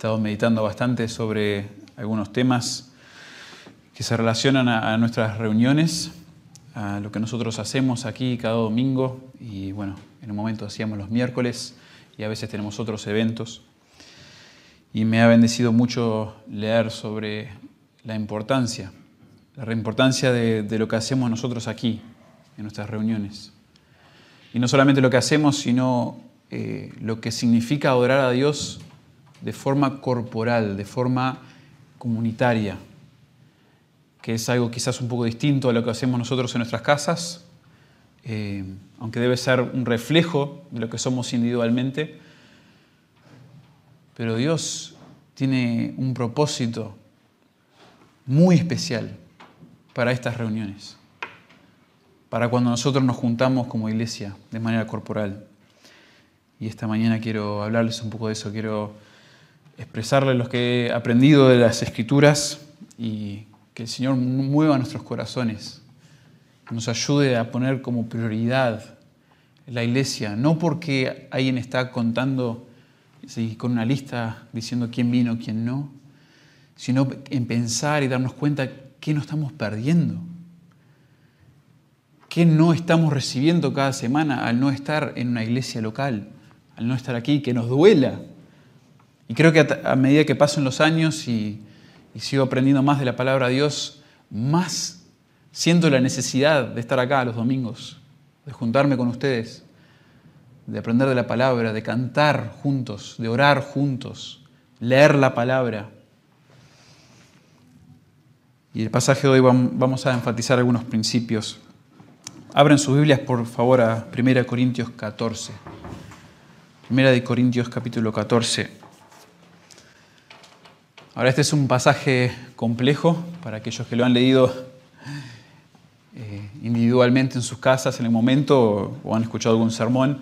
estado meditando bastante sobre algunos temas que se relacionan a, nuestras reuniones, a lo que nosotros hacemos aquí cada domingo y bueno, en un momento hacíamos los miércoles y a veces tenemos otros eventos. Y me ha bendecido mucho leer sobre la importancia, la importancia de, de lo que hacemos nosotros aquí, en nuestras reuniones. Y no solamente lo que hacemos, sino eh, lo que significa adorar a Dios de forma corporal, de forma comunitaria, que es algo quizás un poco distinto a lo que hacemos nosotros en nuestras casas, eh, aunque debe ser un reflejo de lo que somos individualmente. Pero Dios tiene un propósito muy especial para estas reuniones, para cuando nosotros nos juntamos como iglesia de manera corporal. Y esta mañana quiero hablarles un poco de eso, quiero expresarles lo que he aprendido de las escrituras y que el Señor mueva nuestros corazones, nos ayude a poner como prioridad la iglesia, no porque alguien está contando con una lista diciendo quién vino, quién no, sino en pensar y darnos cuenta qué no estamos perdiendo, qué no estamos recibiendo cada semana al no estar en una iglesia local, al no estar aquí, que nos duela y creo que a, medida que pasan los años y, sigo aprendiendo más de la palabra de Dios, más siento la necesidad de estar acá los domingos, de juntarme con ustedes, de aprender de la palabra, de cantar juntos, de orar juntos, leer la palabra. Y el pasaje de hoy vamos a enfatizar algunos principios. Abren sus Biblias, por favor, a 1 Corintios 14. 1 Corintios capítulo 14. Ahora este es un pasaje complejo para aquellos que lo han leído eh, individualmente en sus casas en el momento o, han escuchado algún sermón.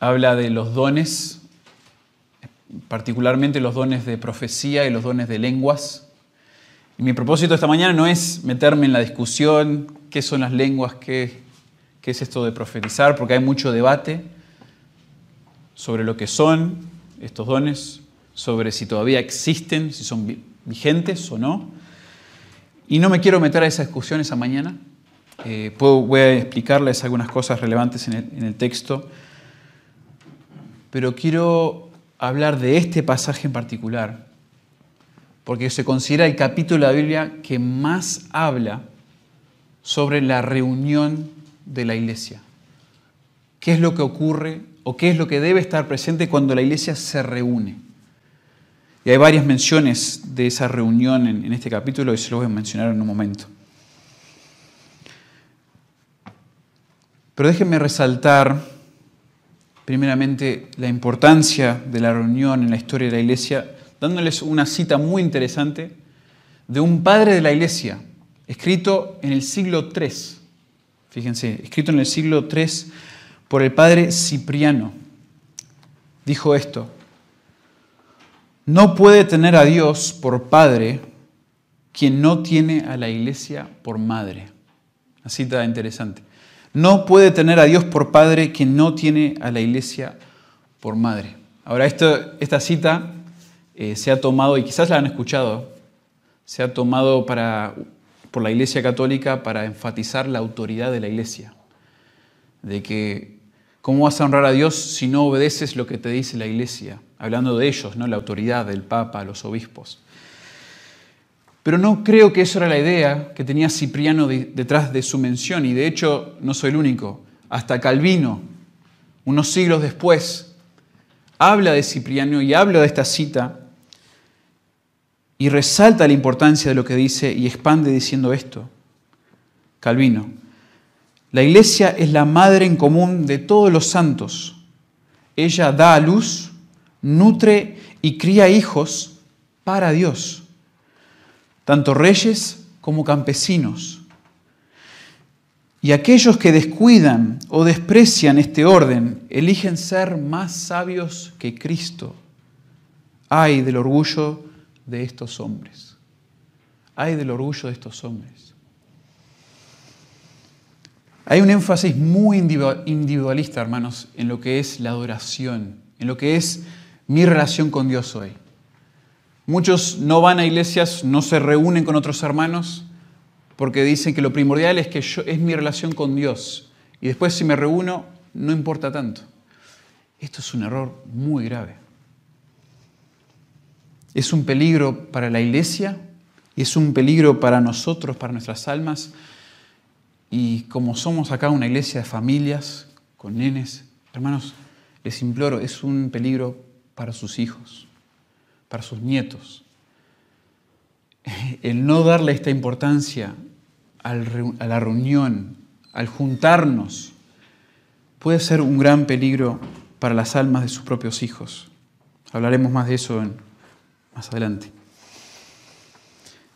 Habla de los dones, particularmente los dones de profecía y los dones de lenguas. Y mi propósito esta mañana no es meterme en la discusión, qué son las lenguas, qué, qué es esto de profetizar, porque hay mucho debate sobre lo que son estos dones, sobre si todavía existen, si son vigentes o no. Y no me quiero meter a esa discusión esa mañana. Eh, voy a explicarles algunas cosas relevantes el, en el texto, pero quiero hablar de este pasaje en particular, porque se considera el capítulo de la Biblia que más habla sobre la reunión de la iglesia. ¿Qué es lo que ocurre o qué es lo que debe estar presente cuando la iglesia se reúne? Y hay varias menciones de esa reunión en, este capítulo y se lo voy a mencionar en un momento. Pero déjenme resaltar primeramente la importancia de la reunión en la historia de la iglesia, dándoles una cita muy interesante de un padre de la iglesia, escrito en el siglo III. Fíjense, escrito en el siglo III por el padre Cipriano. Dijo esto, no puede tener a Dios por padre quien no tiene a la iglesia por madre. Una cita interesante. No puede tener a Dios por padre quien no tiene a la iglesia por madre. Ahora, esta cita eh, se ha tomado, y quizás la han escuchado, se ha tomado para, por la Iglesia Católica para enfatizar la autoridad de la Iglesia. De que, ¿cómo vas a honrar a Dios si no obedeces lo que te dice la Iglesia? Hablando de ellos, ¿no? la autoridad del Papa, los obispos. Pero no creo que eso era la idea que tenía Cipriano detrás de su mención, y de hecho no soy el único. Hasta Calvino, unos siglos después, habla de Cipriano y habla de esta cita y resalta la importancia de lo que dice y expande diciendo esto. Calvino, la iglesia es la madre en común de todos los santos. Ella da a luz nutre y cría hijos para Dios, tanto reyes como campesinos. Y aquellos que descuidan o desprecian este orden eligen ser más sabios que Cristo. Ay del orgullo de estos hombres. Ay del orgullo de estos hombres. Hay un énfasis muy individualista, hermanos, en lo que es la adoración, en lo que es mi relación con Dios hoy? Muchos no van a iglesias, no se reúnen con otros hermanos porque dicen que lo primordial es que yo, es mi relación con Dios y después si me reúno no importa tanto. Esto es un error muy grave. Es un peligro para la iglesia es un peligro para nosotros, para nuestras almas. Y como somos acá una iglesia de familias, con nenes, hermanos, les imploro, es un peligro para sus hijos, para sus nietos. El no darle esta importancia a la reunión, al juntarnos, puede ser un gran peligro para las almas de sus propios hijos. Hablaremos más de eso más adelante.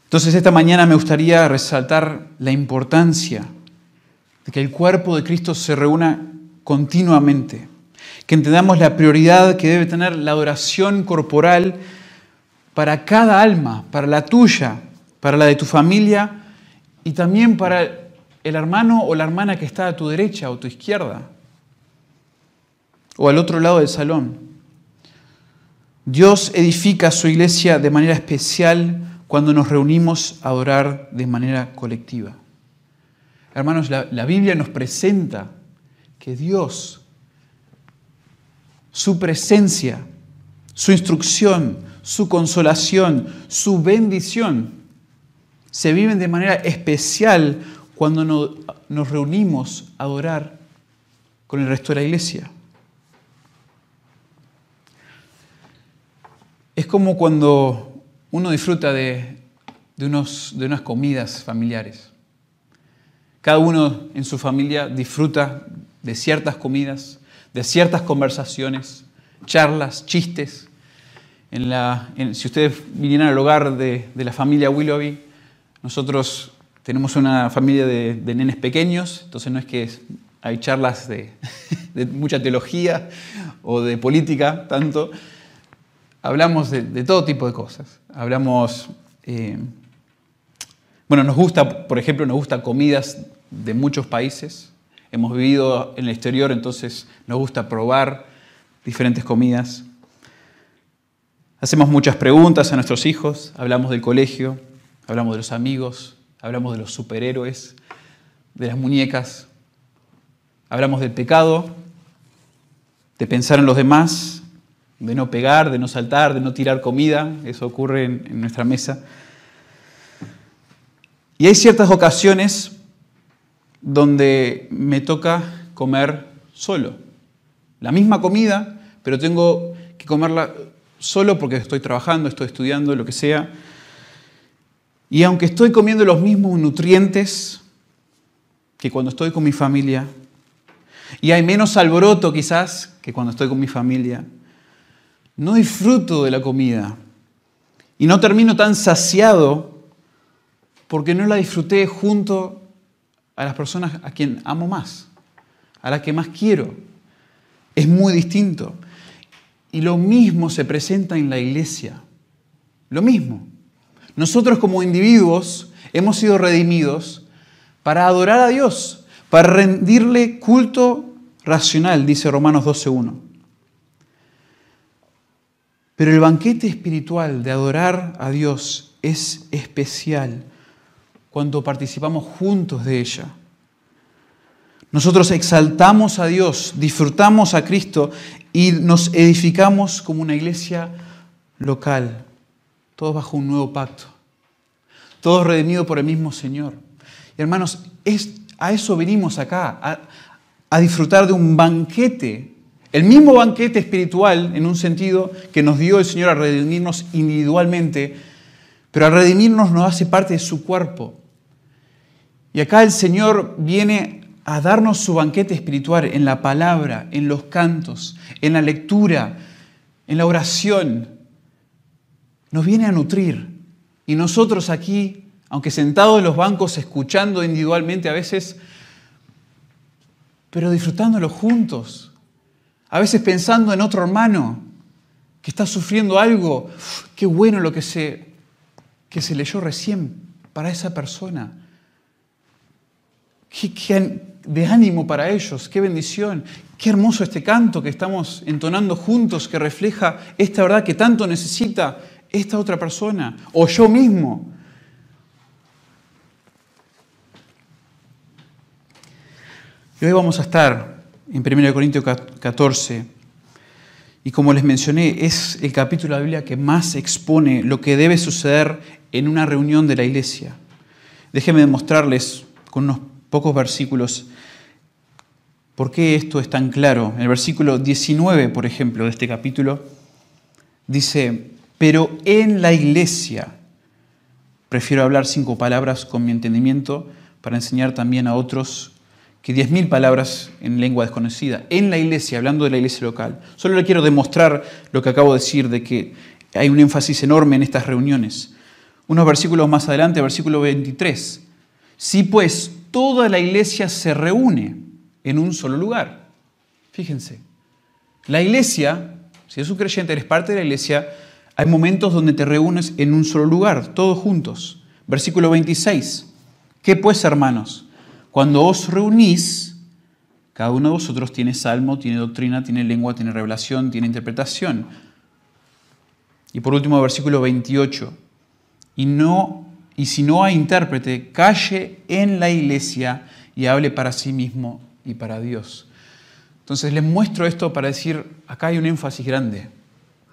Entonces esta mañana me gustaría resaltar la importancia de que el cuerpo de Cristo se reúna continuamente, que entendamos la prioridad que debe tener la adoración corporal para cada alma, para la tuya, para la de tu familia y también para el hermano o la hermana que está a tu derecha o tu izquierda o al otro lado del salón. Dios edifica su iglesia de manera especial cuando nos reunimos a adorar de manera colectiva. Hermanos, la, la Biblia nos presenta que Dios, su presencia, su instrucción, su consolación, su bendición, se viven de manera especial cuando nos reunimos a adorar con el resto de la iglesia. Es como cuando uno disfruta de, unos, de unas comidas familiares. Cada uno en su familia disfruta de ciertas comidas, de ciertas conversaciones, charlas, chistes. En si ustedes vinieran al hogar de, la familia Willoughby, nosotros tenemos una familia de, nenes pequeños, entonces no es que hay charlas de, de mucha teología o de política tanto, hablamos de, todo tipo de cosas. Hablamos, eh, bueno, nos gusta, por ejemplo, nos gusta comidas de muchos países. Hemos vivido en el exterior, entonces nos gusta probar diferentes comidas. Hacemos muchas preguntas a nuestros hijos, hablamos del colegio, hablamos de los amigos, hablamos de los superhéroes, de las muñecas, hablamos del pecado, de pensar en los demás de no pegar, de no saltar, de no tirar comida, eso ocurre en, nuestra mesa. Y hay ciertas ocasiones donde me toca comer solo. La misma comida, pero tengo que comerla solo porque estoy trabajando, estoy estudiando, lo que sea. Y aunque estoy comiendo los mismos nutrientes que cuando estoy con mi familia, y hay menos alboroto quizás que cuando estoy con mi familia, no disfruto de la comida y no termino tan saciado porque no la disfruté junto a las personas a quien amo más, a las que más quiero. Es muy distinto. Y lo mismo se presenta en la iglesia. Lo mismo. Nosotros como individuos hemos sido redimidos para adorar a Dios, para rendirle culto racional, dice Romanos 12.1. Pero el banquete espiritual de adorar a Dios es especial cuando participamos juntos de ella. Nosotros exaltamos a Dios, disfrutamos a Cristo y nos edificamos como una iglesia local, todos bajo un nuevo pacto, todos redimidos por el mismo Señor. Y hermanos, a eso venimos acá, a, a disfrutar de un banquete el mismo banquete espiritual, en un sentido, que nos dio el Señor a redimirnos individualmente, pero a redimirnos nos hace parte de su cuerpo. Y acá el Señor viene a darnos su banquete espiritual en la palabra, en los cantos, en la lectura, en la oración. Nos viene a nutrir. Y nosotros aquí, aunque sentados en los bancos escuchando individualmente a veces, pero disfrutándolo juntos, a veces pensando en otro hermano que está sufriendo algo. Qué bueno lo que se, que se leyó recién para esa persona. De ánimo para ellos, qué bendición, qué hermoso este canto que estamos entonando juntos, que refleja esta verdad que tanto necesita esta otra persona o yo mismo. Y hoy vamos a estar en 1 Corintios 14. Y como les mencioné, es el capítulo de la Biblia que más expone lo que debe suceder en una reunión de la iglesia. Déjenme demostrarles con unos pocos versículos por qué esto es tan claro. En el versículo 19, por ejemplo, de este capítulo, dice, pero en la iglesia, prefiero hablar cinco palabras con mi entendimiento para enseñar también a otros que diez mil palabras en lengua desconocida. En la iglesia, hablando de la iglesia local. Solo le quiero demostrar lo que acabo de decir, de que hay un énfasis enorme en estas reuniones. Unos versículos más adelante, versículo 23. Si pues toda la iglesia se reúne en un solo lugar. Fíjense, la iglesia, si es un creyente, eres parte de la iglesia, hay momentos donde te reúnes en un solo lugar, todos juntos. Versículo 26. ¿Qué pues, hermanos? Cuando os reunís, cada uno de vosotros tiene salmo, tiene doctrina, tiene lengua, tiene revelación, tiene interpretación. Y por último, versículo 28. Y, no, y si no hay intérprete, calle en la iglesia y hable para sí mismo y para Dios. Entonces les muestro esto para decir, acá hay un énfasis grande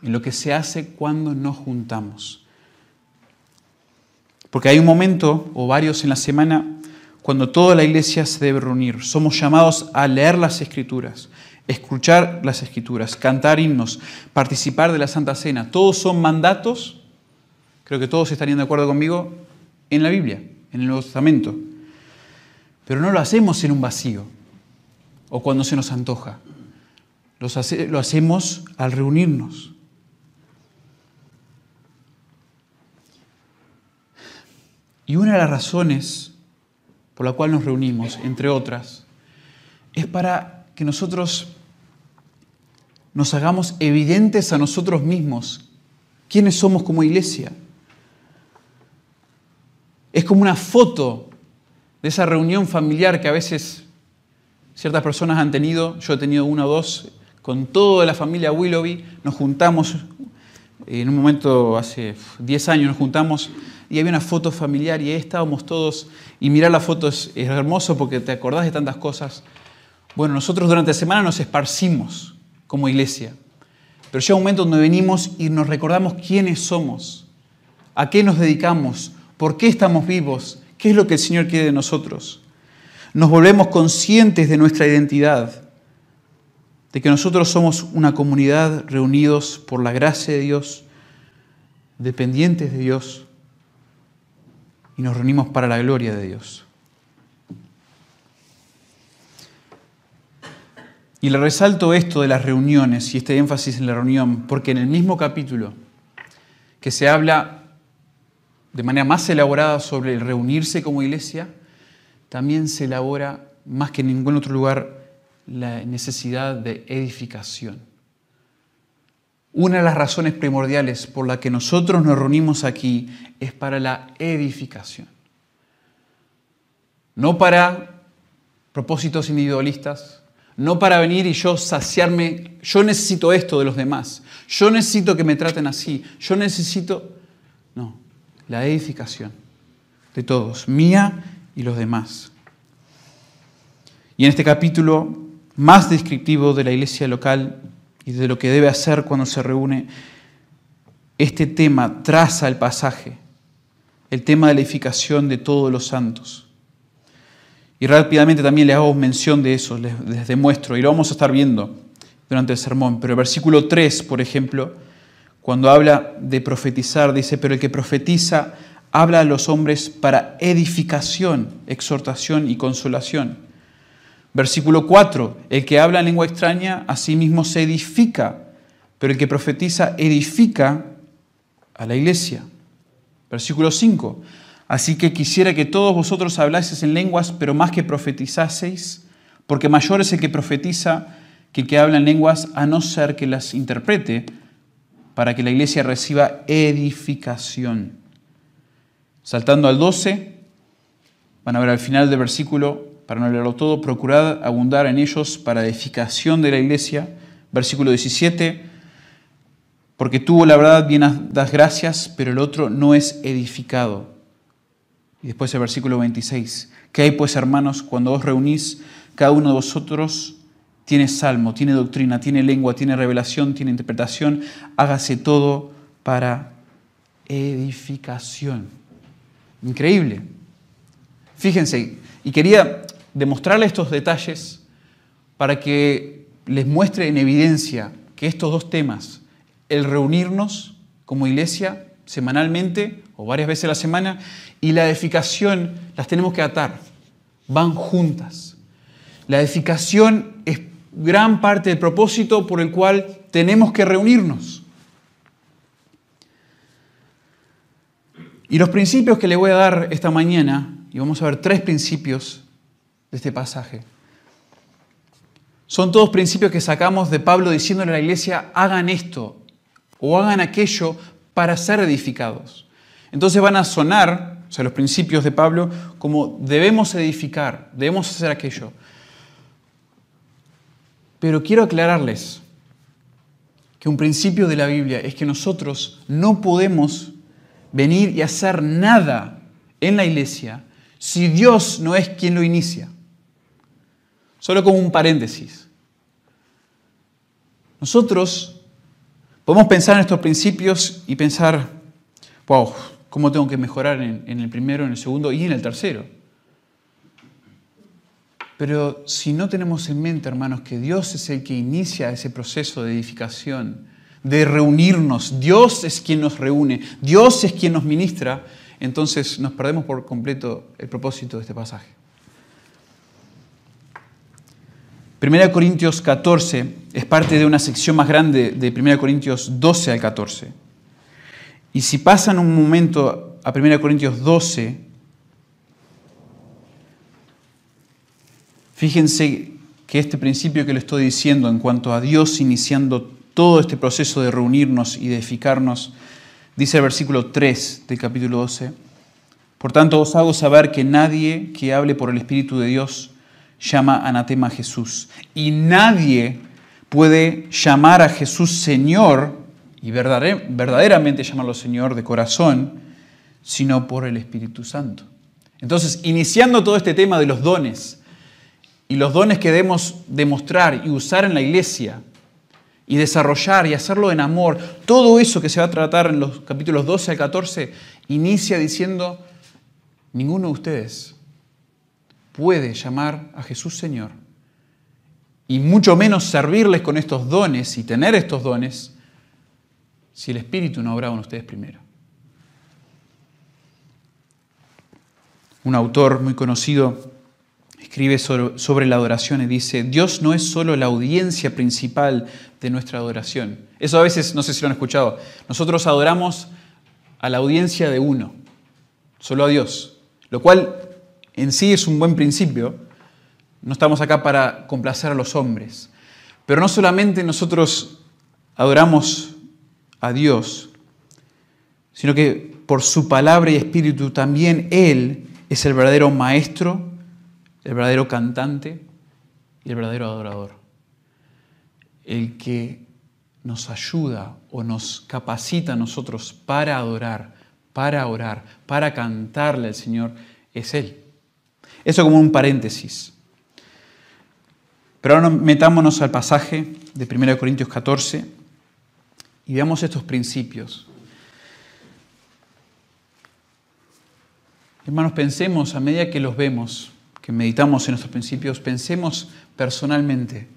en lo que se hace cuando nos juntamos. Porque hay un momento, o varios en la semana, cuando toda la iglesia se debe reunir. Somos llamados a leer las escrituras, escuchar las escrituras, cantar himnos, participar de la Santa Cena. Todos son mandatos, creo que todos estarían de acuerdo conmigo, en la Biblia, en el Nuevo Testamento. Pero no lo hacemos en un vacío o cuando se nos antoja. Lo hacemos al reunirnos. Y una de las razones por la cual nos reunimos, entre otras, es para que nosotros nos hagamos evidentes a nosotros mismos quiénes somos como iglesia. Es como una foto de esa reunión familiar que a veces ciertas personas han tenido, yo he tenido una o dos, con toda la familia Willoughby, nos juntamos, en un momento hace 10 años nos juntamos y había una foto familiar y ahí estábamos todos. Y mirar la foto es, hermoso porque te acordás de tantas cosas. Bueno, nosotros durante la semana nos esparcimos como iglesia, pero llega un momento donde venimos y nos recordamos quiénes somos, a qué nos dedicamos, por qué estamos vivos, qué es lo que el Señor quiere de nosotros. Nos volvemos conscientes de nuestra identidad, de que nosotros somos una comunidad reunidos por la gracia de Dios, dependientes de Dios, y nos reunimos para la gloria de Dios. Y le resalto esto de las reuniones y este énfasis en la reunión, porque en el mismo capítulo que se habla de manera más elaborada sobre el reunirse como iglesia, también se elabora más que en ningún otro lugar la necesidad de edificación. Una de las razones primordiales por la que nosotros nos reunimos aquí es para la edificación. No para propósitos individualistas, no para venir y yo saciarme, yo necesito esto de los demás, yo necesito que me traten así, yo necesito, la edificación de todos, mía y los demás. Y en este capítulo más descriptivo de la iglesia local y de lo que debe hacer cuando se reúne, este tema traza el pasaje, el tema de la edificación de todos los santos. Y rápidamente también les hago mención de eso, les, demuestro, y lo vamos a estar viendo durante el sermón. Pero el versículo 3, por ejemplo, cuando habla de profetizar, dice, pero el que profetiza habla a los hombres para edificación, exhortación y consolación. Versículo 4, el que habla en lengua extraña a sí mismo se edifica, pero el que profetiza edifica a la iglesia. Versículo 5, así que quisiera que todos vosotros hablaseis en lenguas, pero más que profetizaseis, porque mayor es el que profetiza que el que habla en lenguas, a no ser que las interprete, para que la iglesia reciba edificación. Saltando al 12, van a ver al final del versículo para no leerlo todo, procurad abundar en ellos para edificación de la iglesia. Versículo 17, porque tuvo la verdad bien das gracias, pero el otro no es edificado. Y después el versículo 26, ¿qué hay pues hermanos cuando os reunís? Cada uno de vosotros tiene salmo, tiene doctrina, tiene lengua, tiene revelación, tiene interpretación, hágase todo para edificación. Increíble. Fíjense, y quería demostrarle estos detalles para que les muestre en evidencia que estos dos temas, el reunirnos como iglesia semanalmente o varias veces a la semana y la edificación, las tenemos que atar, van juntas. La edificación es gran parte del propósito por el cual tenemos que reunirnos. Y los principios que le voy a dar esta mañana, y vamos a ver tres principios de este pasaje, son todos principios que sacamos de Pablo diciéndole a la iglesia, hagan esto o hagan aquello para ser edificados. Entonces van a sonar, o sea, los principios de Pablo, como debemos edificar, debemos hacer aquello. Pero quiero aclararles que un principio de la Biblia es que nosotros no podemos venir y hacer nada en la iglesia si Dios no es quien lo inicia. Solo como un paréntesis. Nosotros podemos pensar en estos principios y pensar, wow, ¿cómo tengo que mejorar en, en el primero, en el segundo y en el tercero? Pero si no tenemos en mente, hermanos, que Dios es el que inicia ese proceso de edificación, de reunirnos, Dios es quien nos reúne, Dios es quien nos ministra, entonces nos perdemos por completo el propósito de este pasaje. 1 Corintios 14 es parte de una sección más grande de 1 Corintios 12 al 14. Y si pasan un momento a 1 Corintios 12, fíjense que este principio que le estoy diciendo en cuanto a Dios iniciando todo este proceso de reunirnos y de edificarnos, dice el versículo 3 del capítulo 12, por tanto os hago saber que nadie que hable por el Espíritu de Dios llama anatema a Jesús, y nadie puede llamar a Jesús Señor, y verdaderamente llamarlo Señor de corazón, sino por el Espíritu Santo. Entonces, iniciando todo este tema de los dones, y los dones que debemos demostrar y usar en la iglesia, y desarrollar y hacerlo en amor, todo eso que se va a tratar en los capítulos 12 al 14, inicia diciendo, ninguno de ustedes puede llamar a Jesús Señor y mucho menos servirles con estos dones y tener estos dones si el Espíritu no obraba en ustedes primero. Un autor muy conocido escribe sobre, la adoración y dice, Dios no es solo la audiencia principal de nuestra adoración. Eso a veces, no sé si lo han escuchado, nosotros adoramos a la audiencia de uno, solo a Dios, lo cual en sí es un buen principio. No estamos acá para complacer a los hombres. Pero no solamente nosotros adoramos a Dios, sino que por su palabra y espíritu también Él es el verdadero maestro el verdadero cantante y el verdadero adorador. El que nos ayuda o nos capacita a nosotros para adorar, para orar, para cantarle al Señor, es Él. Eso como un paréntesis. Pero ahora metámonos al pasaje de 1 Corintios 14 y veamos estos principios. Hermanos, pensemos a medida que los vemos, que meditamos en estos principios, pensemos personalmente,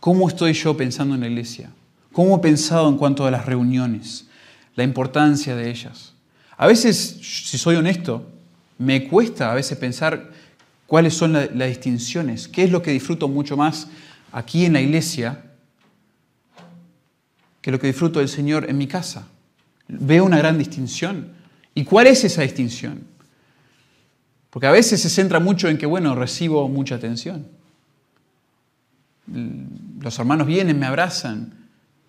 ¿cómo estoy yo pensando en la iglesia? ¿Cómo he pensado en cuanto a las reuniones? La importancia de ellas. A veces, si soy honesto, me cuesta a veces pensar cuáles son las distinciones, qué es lo que disfruto mucho más aquí en la iglesia que lo que disfruto del Señor en mi casa. Veo una gran distinción. ¿Y cuál es esa distinción? Porque a veces se centra mucho en que, bueno, recibo mucha atención. Los hermanos vienen, me abrazan,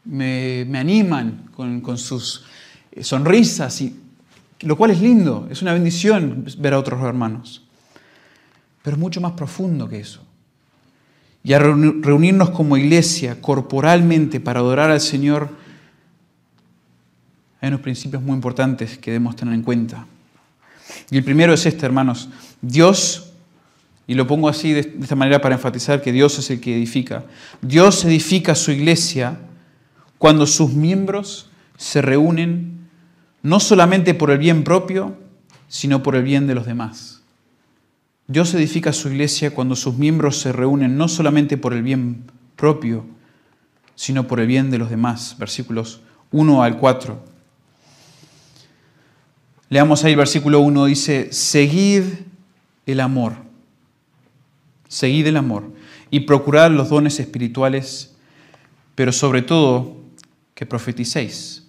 me, animan con, sus eh, sonrisas, y, lo cual es lindo, es una bendición ver a otros hermanos. pero es mucho más profundo que eso. Y a reunirnos como iglesia corporalmente para adorar al Señor, hay unos principios muy importantes que debemos tener en cuenta. Y el primero es este, hermanos. Dios, y lo pongo así de esta manera para enfatizar que Dios es el que edifica. Dios edifica su iglesia cuando sus miembros se reúnen no solamente por el bien propio, sino por el bien de los demás. Dios edifica su iglesia cuando sus miembros se reúnen no solamente por el bien propio, sino por el bien de los demás. Versículos 1 al 4. Leamos ahí el versículo 1, dice, seguid el amor, seguid el amor y procurad los dones espirituales, pero sobre todo que profeticéis,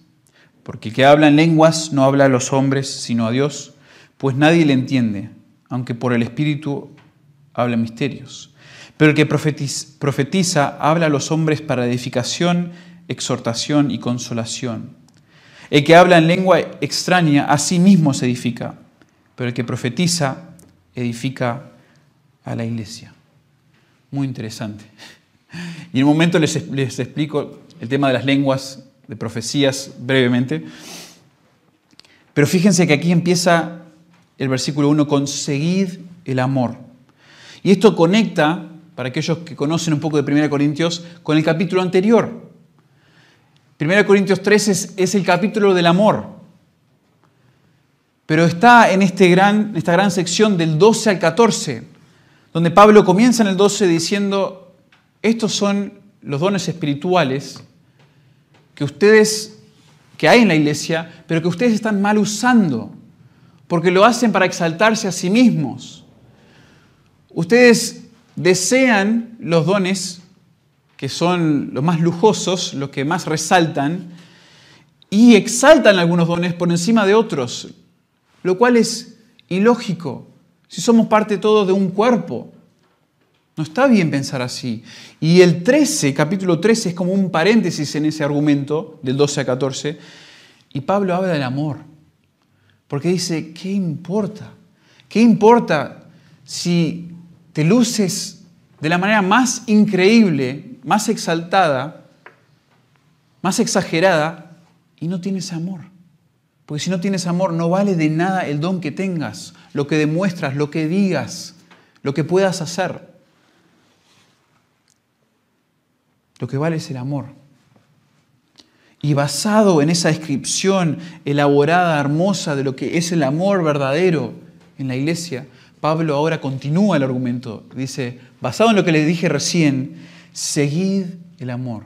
porque el que habla en lenguas no habla a los hombres, sino a Dios, pues nadie le entiende, aunque por el Espíritu habla misterios. Pero el que profetiza habla a los hombres para edificación, exhortación y consolación el que habla en lengua extraña a sí mismo se edifica, pero el que profetiza edifica a la iglesia. Muy interesante. Y en un momento les, explico el tema de las lenguas, de profecías brevemente. Pero fíjense que aquí empieza el versículo 1 con seguid el amor. Y esto conecta, para aquellos que conocen un poco de 1 Corintios, con el capítulo anterior. 1 Corintios 3 es, el capítulo del amor. Pero está en este gran, esta gran sección del 12 al 14, donde Pablo comienza en el 12 diciendo, estos son los dones espirituales que ustedes, que hay en la iglesia, pero que ustedes están mal usando, porque lo hacen para exaltarse a sí mismos. Ustedes desean los dones que son los más lujosos, los que más resaltan, y exaltan algunos dones por encima de otros, lo cual es ilógico. Si somos parte todos de un cuerpo, no está bien pensar así. Y el 13, capítulo 13, es como un paréntesis en ese argumento, del 12 a 14, y Pablo habla del amor, porque dice, ¿qué importa? ¿Qué importa si te luces de la manera más increíble más exaltada, más exagerada, y no tienes amor. Porque si no tienes amor, no vale de nada el don que tengas, lo que demuestras, lo que digas, lo que puedas hacer. Lo que vale es el amor. Y basado en esa descripción elaborada, hermosa de lo que es el amor verdadero en la iglesia, Pablo ahora continúa el argumento. Dice, basado en lo que le dije recién, Seguid el amor.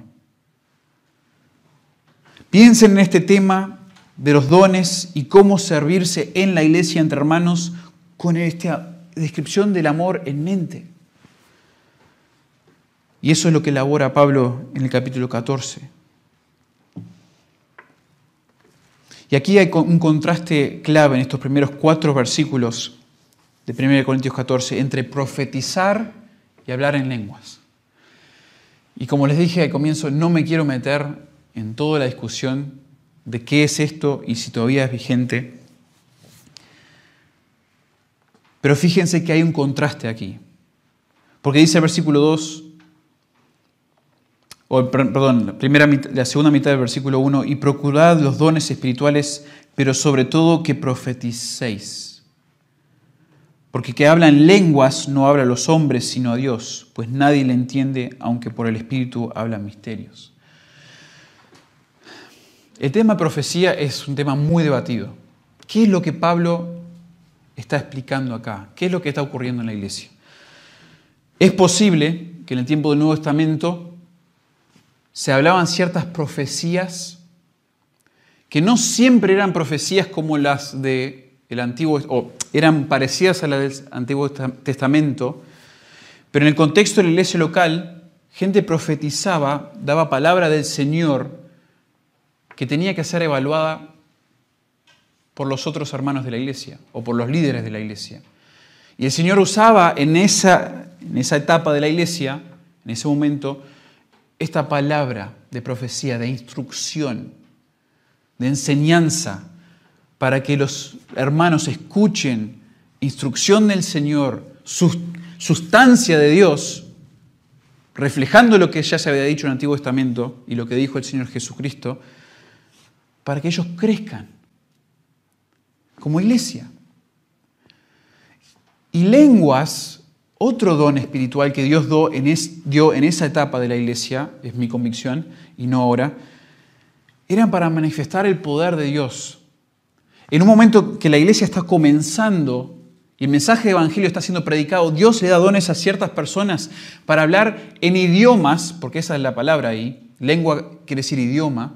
Piensen en este tema de los dones y cómo servirse en la iglesia entre hermanos con esta descripción del amor en mente. Y eso es lo que elabora Pablo en el capítulo 14. Y aquí hay un contraste clave en estos primeros cuatro versículos de 1 Corintios 14 entre profetizar y hablar en lenguas. Y como les dije al comienzo, no me quiero meter en toda la discusión de qué es esto y si todavía es vigente. Pero fíjense que hay un contraste aquí. Porque dice el versículo 2, o perdón, la, la segunda mitad del versículo 1, y procurad los dones espirituales, pero sobre todo que profeticéis. Porque que habla en lenguas no habla a los hombres, sino a Dios, pues nadie le entiende, aunque por el Espíritu habla misterios. El tema profecía es un tema muy debatido. ¿Qué es lo que Pablo está explicando acá? ¿Qué es lo que está ocurriendo en la iglesia? Es posible que en el tiempo del Nuevo Testamento se hablaban ciertas profecías que no siempre eran profecías como las de el Antiguo, o eran parecidas a las del Antiguo Testamento, pero en el contexto de la iglesia local, gente profetizaba, daba palabra del Señor que tenía que ser evaluada por los otros hermanos de la iglesia o por los líderes de la iglesia. Y el Señor usaba en esa, en esa etapa de la iglesia, en ese momento, esta palabra de profecía, de instrucción, de enseñanza, para que los hermanos escuchen instrucción del Señor, sustancia de Dios, reflejando lo que ya se había dicho en el Antiguo Testamento y lo que dijo el Señor Jesucristo, para que ellos crezcan como iglesia. Y lenguas, otro don espiritual que Dios dio en, esa etapa de la iglesia, es mi convicción, y no ahora, eran para manifestar el poder de Dios. En un momento que la iglesia está comenzando y el mensaje de evangelio está siendo predicado, Dios le da dones a ciertas personas para hablar en idiomas, porque esa es la palabra ahí, lengua quiere decir idioma,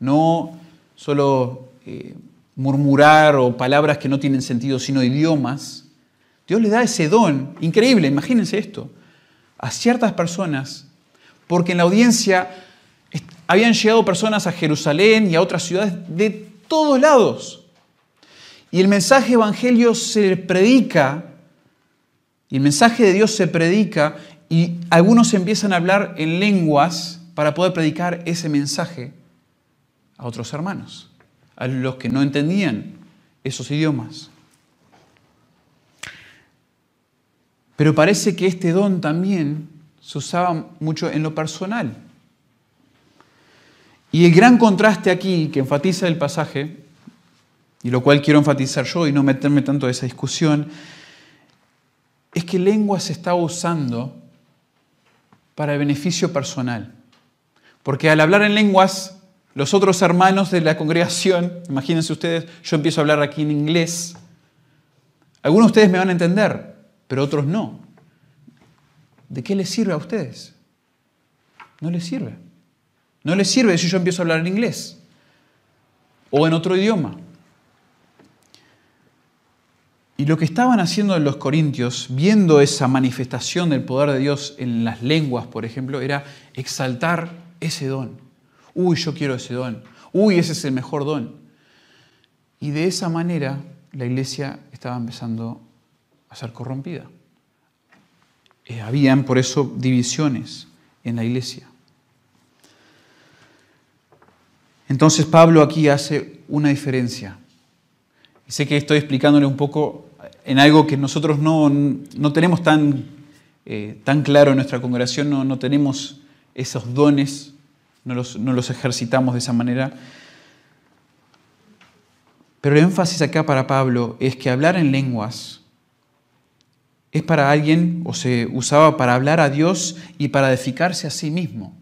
no solo eh, murmurar o palabras que no tienen sentido, sino idiomas. Dios le da ese don, increíble, imagínense esto, a ciertas personas, porque en la audiencia habían llegado personas a Jerusalén y a otras ciudades de todos lados. Y el mensaje evangelio se predica, y el mensaje de Dios se predica, y algunos empiezan a hablar en lenguas para poder predicar ese mensaje a otros hermanos, a los que no entendían esos idiomas. Pero parece que este don también se usaba mucho en lo personal. Y el gran contraste aquí que enfatiza el pasaje, y lo cual quiero enfatizar yo y no meterme tanto en esa discusión, es que lengua se está usando para el beneficio personal. Porque al hablar en lenguas, los otros hermanos de la congregación, imagínense ustedes, yo empiezo a hablar aquí en inglés, algunos de ustedes me van a entender, pero otros no. ¿De qué les sirve a ustedes? No les sirve. No les sirve si yo empiezo a hablar en inglés o en otro idioma. Y lo que estaban haciendo los corintios, viendo esa manifestación del poder de Dios en las lenguas, por ejemplo, era exaltar ese don. Uy, yo quiero ese don. Uy, ese es el mejor don. Y de esa manera la iglesia estaba empezando a ser corrompida. Eh, habían por eso divisiones en la iglesia. Entonces Pablo aquí hace una diferencia. Y sé que estoy explicándole un poco en algo que nosotros no, tenemos tan, eh, tan, claro en nuestra congregación, no, no tenemos esos dones, no los, no los ejercitamos de esa manera. Pero el énfasis acá para Pablo es que hablar en lenguas es para alguien o se usaba para hablar a Dios y para edificarse a sí mismo.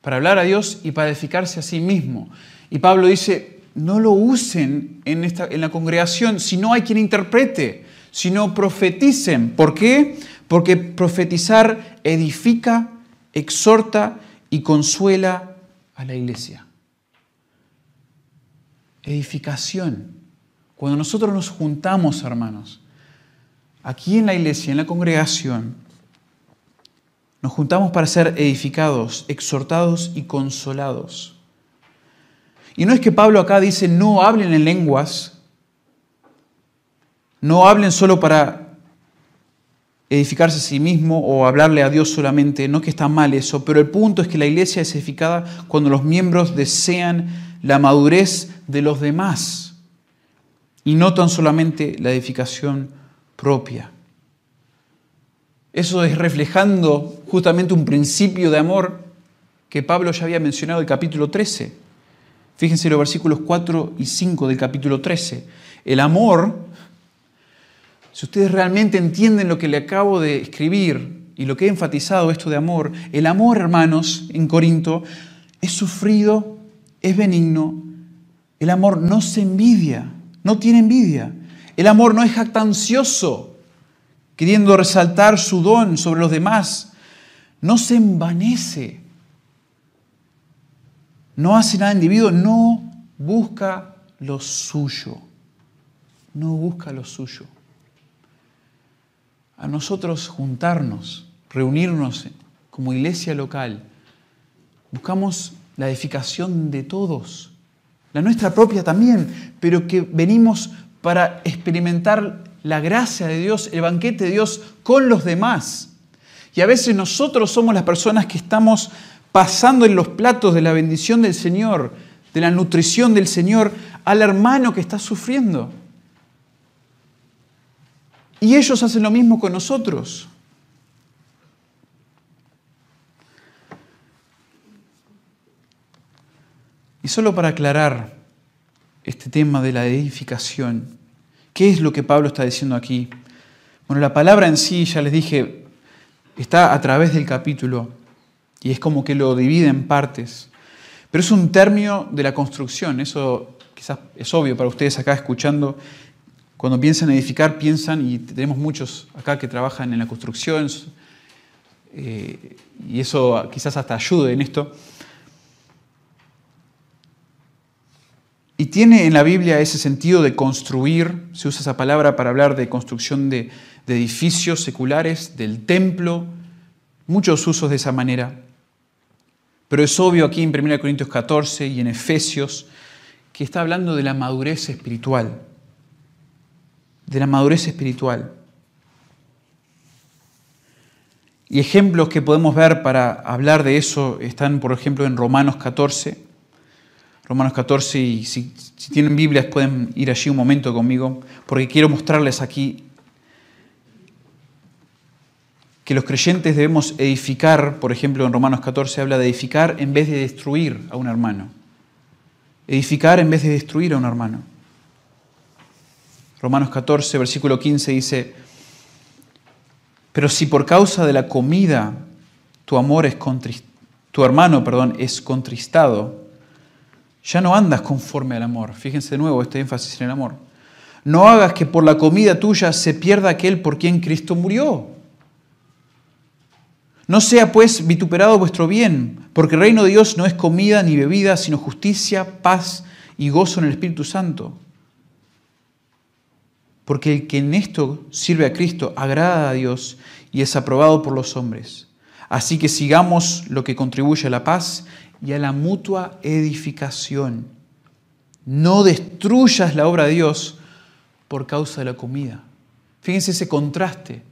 Para hablar a Dios y para edificarse a sí mismo. Y Pablo dice, no lo usen en, esta, en la congregación si no hay quien interprete, si no profeticen. ¿Por qué? Porque profetizar edifica, exhorta y consuela a la iglesia. Edificación. Cuando nosotros nos juntamos, hermanos, aquí en la iglesia, en la congregación, nos juntamos para ser edificados, exhortados y consolados. Y no es que Pablo acá dice no hablen en lenguas, no hablen solo para edificarse a sí mismo o hablarle a Dios solamente, no que está mal eso, pero el punto es que la iglesia es edificada cuando los miembros desean la madurez de los demás y no tan solamente la edificación propia. Eso es reflejando justamente un principio de amor que Pablo ya había mencionado en el capítulo 13. Fíjense los versículos 4 y 5 del capítulo 13. El amor, si ustedes realmente entienden lo que le acabo de escribir y lo que he enfatizado esto de amor, el amor, hermanos, en Corinto, es sufrido, es benigno. El amor no se envidia, no tiene envidia. El amor no es jactancioso, queriendo resaltar su don sobre los demás. No se envanece. No hace nada individuo, no busca lo suyo. No busca lo suyo. A nosotros juntarnos, reunirnos como iglesia local, buscamos la edificación de todos, la nuestra propia también, pero que venimos para experimentar la gracia de Dios, el banquete de Dios con los demás. Y a veces nosotros somos las personas que estamos pasando en los platos de la bendición del Señor, de la nutrición del Señor al hermano que está sufriendo. Y ellos hacen lo mismo con nosotros. Y solo para aclarar este tema de la edificación, ¿qué es lo que Pablo está diciendo aquí? Bueno, la palabra en sí, ya les dije, está a través del capítulo y es como que lo divide en partes. Pero es un término de la construcción, eso quizás es obvio para ustedes acá escuchando. Cuando piensan en edificar, piensan, y tenemos muchos acá que trabajan en la construcción, eh, y eso quizás hasta ayude en esto. Y tiene en la Biblia ese sentido de construir, se usa esa palabra para hablar de construcción de, edificios seculares, del templo, muchos usos de esa manera. Pero es obvio aquí en 1 Corintios 14 y en Efesios que está hablando de la madurez espiritual, de la madurez espiritual. Y ejemplos que podemos ver para hablar de eso están, por ejemplo, en Romanos 14, Romanos 14, y si, tienen Biblias pueden ir allí un momento conmigo, porque quiero mostrarles aquí que los creyentes debemos edificar, por ejemplo en Romanos 14 habla de edificar en vez de destruir a un hermano. Edificar en vez de destruir a un hermano. Romanos 14, versículo 15 dice, pero si por causa de la comida tu amor es tu hermano, perdón, es contristado, ya no andas conforme al amor. Fíjense de nuevo este énfasis en el amor. No hagas que por la comida tuya se pierda aquel por quien Cristo murió. No sea pues vituperado vuestro bien, porque el reino de Dios no es comida ni bebida, sino justicia, paz y gozo en el Espíritu Santo. Porque el que en esto sirve a Cristo agrada a Dios y es aprobado por los hombres. Así que sigamos lo que contribuye a la paz y a la mutua edificación. No destruyas la obra de Dios por causa de la comida. Fíjense ese contraste.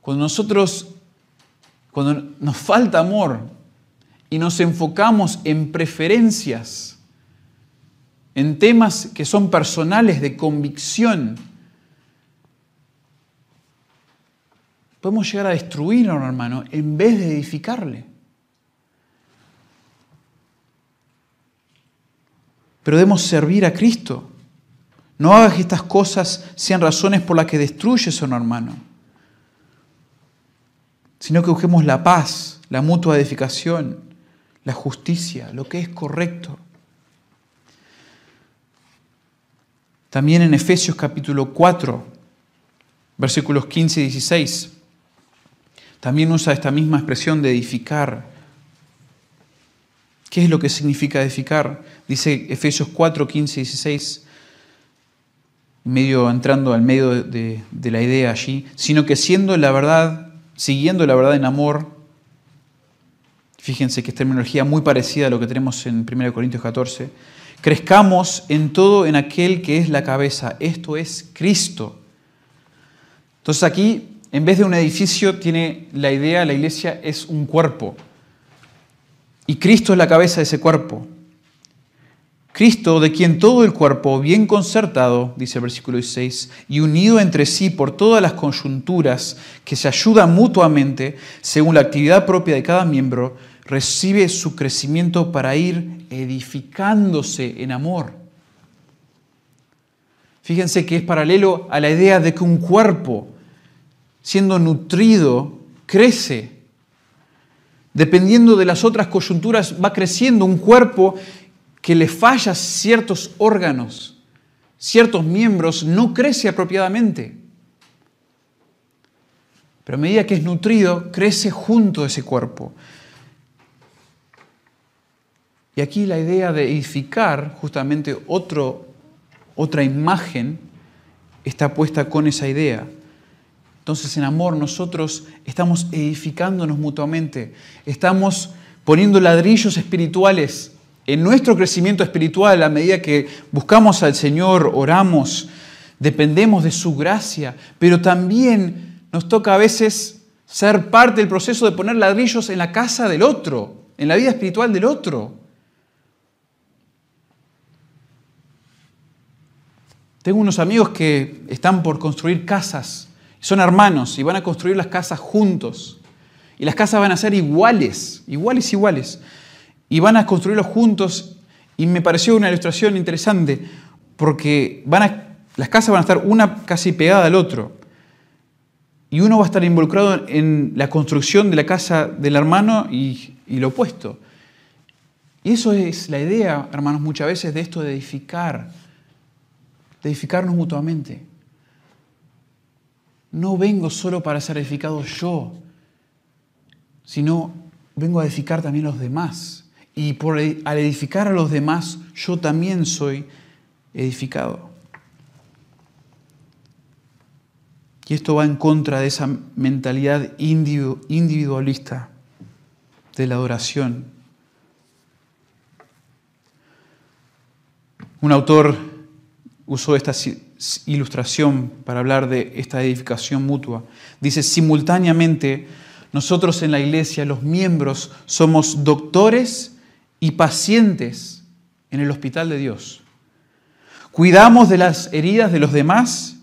Cuando nosotros, cuando nos falta amor y nos enfocamos en preferencias, en temas que son personales de convicción, podemos llegar a destruir a un hermano en vez de edificarle. pero debemos servir a Cristo. No hagas que estas cosas sean razones por las que destruyes a un hermano, sino que busquemos la paz, la mutua edificación, la justicia, lo que es correcto. También en Efesios capítulo 4, versículos 15 y 16, también usa esta misma expresión de edificar ¿Qué es lo que significa edificar? Dice Efesios 4, 15 y 16, medio entrando al medio de, de la idea allí, sino que siendo la verdad, siguiendo la verdad en amor, fíjense que es terminología muy parecida a lo que tenemos en 1 Corintios 14, crezcamos en todo en aquel que es la cabeza, esto es Cristo. Entonces aquí, en vez de un edificio, tiene la idea, la iglesia es un cuerpo. Y Cristo es la cabeza de ese cuerpo. Cristo, de quien todo el cuerpo, bien concertado, dice el versículo 16, y unido entre sí por todas las coyunturas que se ayudan mutuamente según la actividad propia de cada miembro, recibe su crecimiento para ir edificándose en amor. Fíjense que es paralelo a la idea de que un cuerpo, siendo nutrido, crece dependiendo de las otras coyunturas, va creciendo un cuerpo que le falla ciertos órganos, ciertos miembros, no crece apropiadamente. Pero a medida que es nutrido, crece junto a ese cuerpo. Y aquí la idea de edificar, justamente otro, otra imagen, está puesta con esa idea. Entonces en amor nosotros estamos edificándonos mutuamente, estamos poniendo ladrillos espirituales en nuestro crecimiento espiritual a medida que buscamos al Señor, oramos, dependemos de su gracia, pero también nos toca a veces ser parte del proceso de poner ladrillos en la casa del otro, en la vida espiritual del otro. Tengo unos amigos que están por construir casas Son hermanos y van a construir las casas juntos. Y las casas van a ser iguales, iguales, iguales. Y van a construirlos juntos. Y me pareció una ilustración interesante porque van a, las casas van a estar una casi pegada al otro. Y uno va a estar involucrado en la construcción de la casa del hermano y, y lo opuesto. Y eso es la idea, hermanos, muchas veces de esto de edificar, de edificarnos mutuamente. No vengo solo para ser edificado yo, sino vengo a edificar también los demás. Y por, al edificar a los demás, yo también soy edificado. Y esto va en contra de esa mentalidad individualista de la adoración. Un autor usó esta ilustración para hablar de esta edificación mutua. Dice, simultáneamente, nosotros en la iglesia, los miembros, somos doctores y pacientes en el hospital de Dios. Cuidamos de las heridas de los demás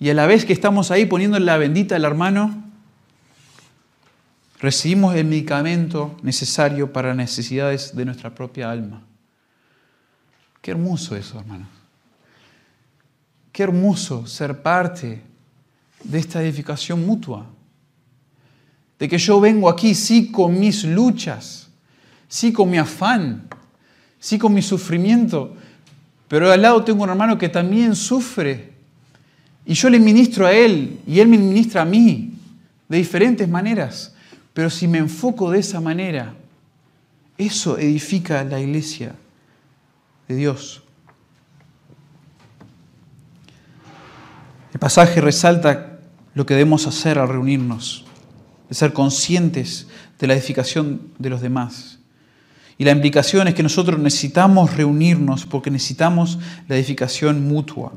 y a la vez que estamos ahí poniendo la bendita al hermano, recibimos el medicamento necesario para las necesidades de nuestra propia alma. Qué hermoso eso, hermanos. Qué hermoso ser parte de esta edificación mutua. De que yo vengo aquí, sí, con mis luchas, sí, con mi afán, sí, con mi sufrimiento, pero al lado tengo un hermano que también sufre. Y yo le ministro a él y él me ministra a mí de diferentes maneras. Pero si me enfoco de esa manera, eso edifica la iglesia de Dios. El pasaje resalta lo que debemos hacer al reunirnos, de ser conscientes de la edificación de los demás. Y la implicación es que nosotros necesitamos reunirnos porque necesitamos la edificación mutua.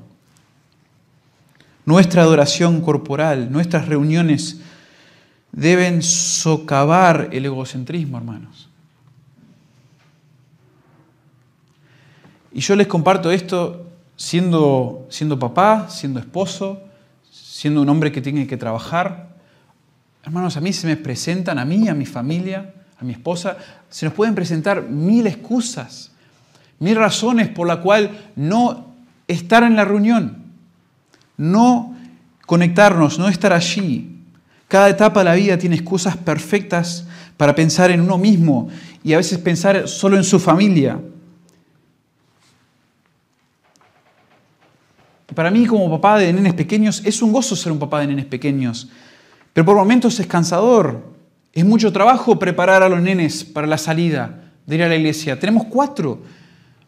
Nuestra adoración corporal, nuestras reuniones deben socavar el egocentrismo, hermanos. Y yo les comparto esto siendo, siendo papá, siendo esposo, siendo un hombre que tiene que trabajar. Hermanos, a mí se me presentan, a mí, a mi familia, a mi esposa, se nos pueden presentar mil excusas, mil razones por la cual no estar en la reunión, no conectarnos, no estar allí. Cada etapa de la vida tiene excusas perfectas para pensar en uno mismo y a veces pensar solo en su familia. Para mí como papá de nenes pequeños es un gozo ser un papá de nenes pequeños, pero por momentos es cansador. Es mucho trabajo preparar a los nenes para la salida de ir a la iglesia. Tenemos cuatro.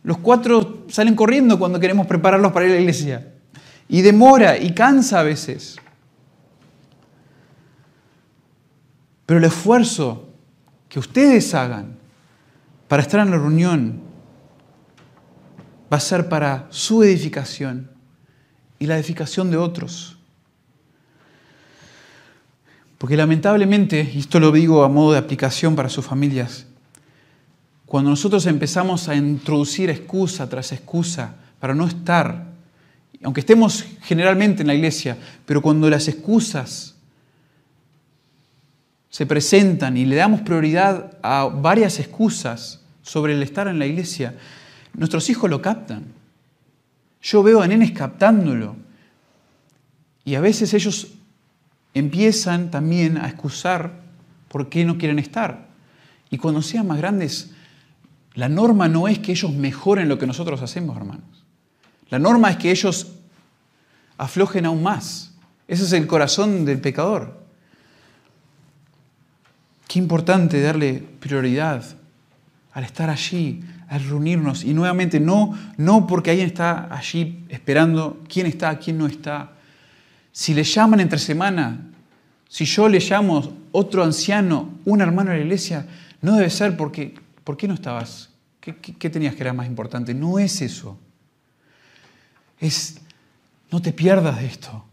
Los cuatro salen corriendo cuando queremos prepararlos para ir a la iglesia. Y demora y cansa a veces. Pero el esfuerzo que ustedes hagan para estar en la reunión va a ser para su edificación y la edificación de otros. Porque lamentablemente, y esto lo digo a modo de aplicación para sus familias, cuando nosotros empezamos a introducir excusa tras excusa para no estar, aunque estemos generalmente en la iglesia, pero cuando las excusas se presentan y le damos prioridad a varias excusas sobre el estar en la iglesia, nuestros hijos lo captan. Yo veo a nenes captándolo. Y a veces ellos empiezan también a excusar por qué no quieren estar. Y cuando sean más grandes, la norma no es que ellos mejoren lo que nosotros hacemos, hermanos. La norma es que ellos aflojen aún más. Ese es el corazón del pecador. Qué importante darle prioridad al estar allí, al reunirnos. Y nuevamente, no, no porque alguien está allí esperando quién está, quién no está. Si le llaman entre semana, si yo le llamo otro anciano, un hermano de la iglesia, no debe ser porque, ¿por qué no estabas? ¿Qué, tenías que era más importante? No es eso. Es, no te pierdas de esto.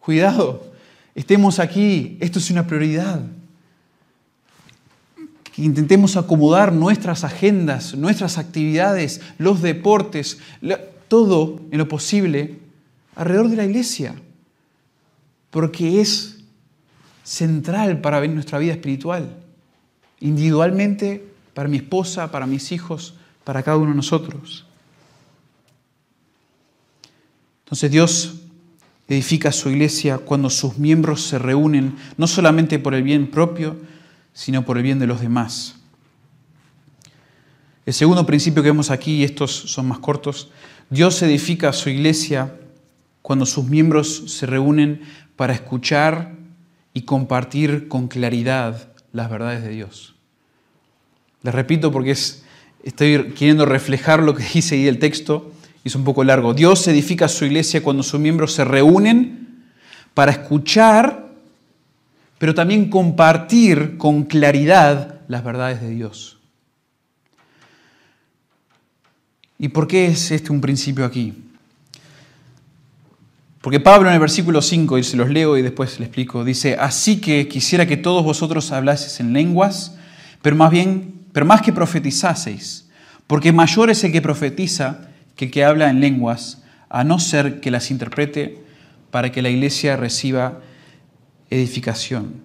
Cuidado, estemos aquí, esto es una prioridad que intentemos acomodar nuestras agendas, nuestras actividades, los deportes, todo en lo posible alrededor de la iglesia. Porque es central para nuestra vida espiritual, individualmente, para mi esposa, para mis hijos, para cada uno de nosotros. Entonces Dios edifica su iglesia cuando sus miembros se reúnen, no solamente por el bien propio, sino por el bien de los demás. El segundo principio que vemos aquí, y estos son más cortos, Dios edifica su iglesia cuando sus miembros se reúnen para escuchar y compartir con claridad las verdades de Dios. Les repito porque es, estoy queriendo reflejar lo que dice ahí el texto, es un poco largo. Dios edifica su iglesia cuando sus miembros se reúnen para escuchar, pero también compartir con claridad las verdades de Dios. ¿Y por qué es este un principio aquí? Porque Pablo en el versículo 5, y se los leo y después le explico, dice, así que quisiera que todos vosotros hablaseis en lenguas, pero más bien, pero más que profetizaseis, porque mayor es el que profetiza que el que habla en lenguas, a no ser que las interprete para que la iglesia reciba edificación.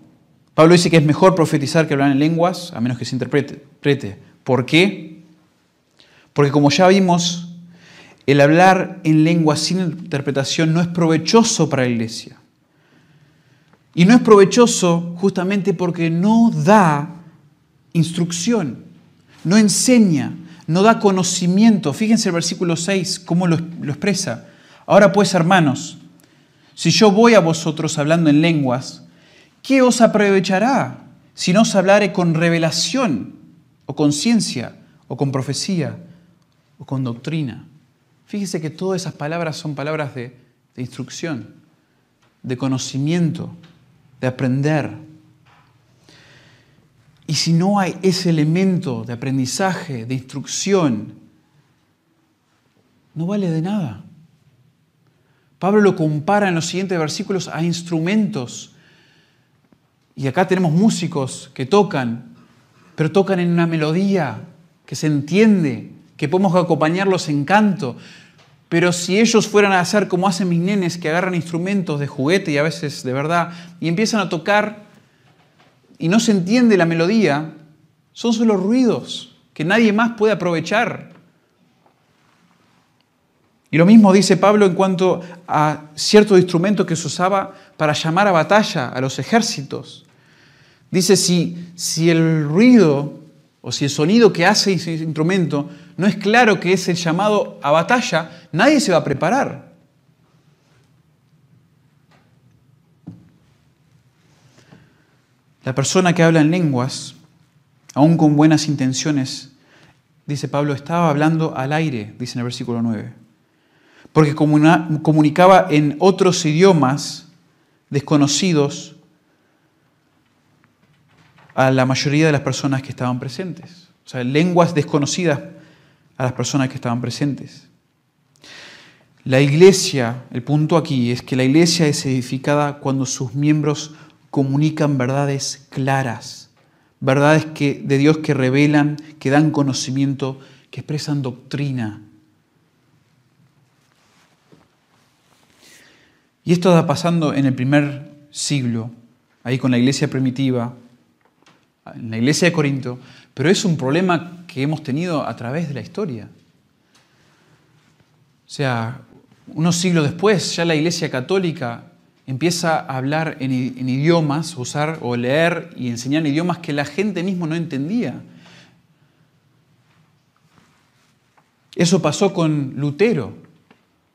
Pablo dice que es mejor profetizar que hablar en lenguas, a menos que se interprete. ¿Por qué? Porque como ya vimos, el hablar en lengua sin interpretación no es provechoso para la iglesia. Y no es provechoso justamente porque no da instrucción, no enseña, no da conocimiento. Fíjense el versículo 6, cómo lo, lo expresa. Ahora pues, hermanos, si yo voy a vosotros hablando en lenguas, ¿qué os aprovechará si no os hablare con revelación o con ciencia o con profecía o con doctrina? Fíjese que todas esas palabras son palabras de, instrucción, de conocimiento, de aprender. Y si no hay ese elemento de aprendizaje, de instrucción, no vale de nada. Pablo lo compara en los siguientes versículos a instrumentos. Y acá tenemos músicos que tocan, pero tocan en una melodía que se entiende, que podemos acompañarlos en canto. Pero si ellos fueran a hacer como hacen mis nenes, que agarran instrumentos de juguete y a veces de verdad, y empiezan a tocar y no se entiende la melodía, son solo ruidos que nadie más puede aprovechar. Y lo mismo dice Pablo en cuanto a cierto instrumento que se usaba para llamar a batalla a los ejércitos. Dice, si, si el ruido o si el sonido que hace ese instrumento no es claro que es el llamado a batalla, nadie se va a preparar. La persona que habla en lenguas, aún con buenas intenciones, dice Pablo, estaba hablando al aire, dice en el versículo 9, porque comunicaba en otros idiomas desconocidos a la mayoría de las personas que estaban presentes. O sea, lenguas desconocidas a las personas que estaban presentes. La iglesia, el punto aquí es que la iglesia es edificada cuando sus miembros comunican verdades claras, verdades que, de Dios que revelan, que dan conocimiento, que expresan doctrina. Y esto está pasando en el primer siglo, ahí con la iglesia primitiva, en la iglesia de Corinto, pero es un problema que hemos tenido a través de la historia. O sea, unos siglos después, ya la iglesia católica empieza a hablar en, idiomas, usar o leer y enseñar idiomas que la gente mismo no entendía. Eso pasó con Lutero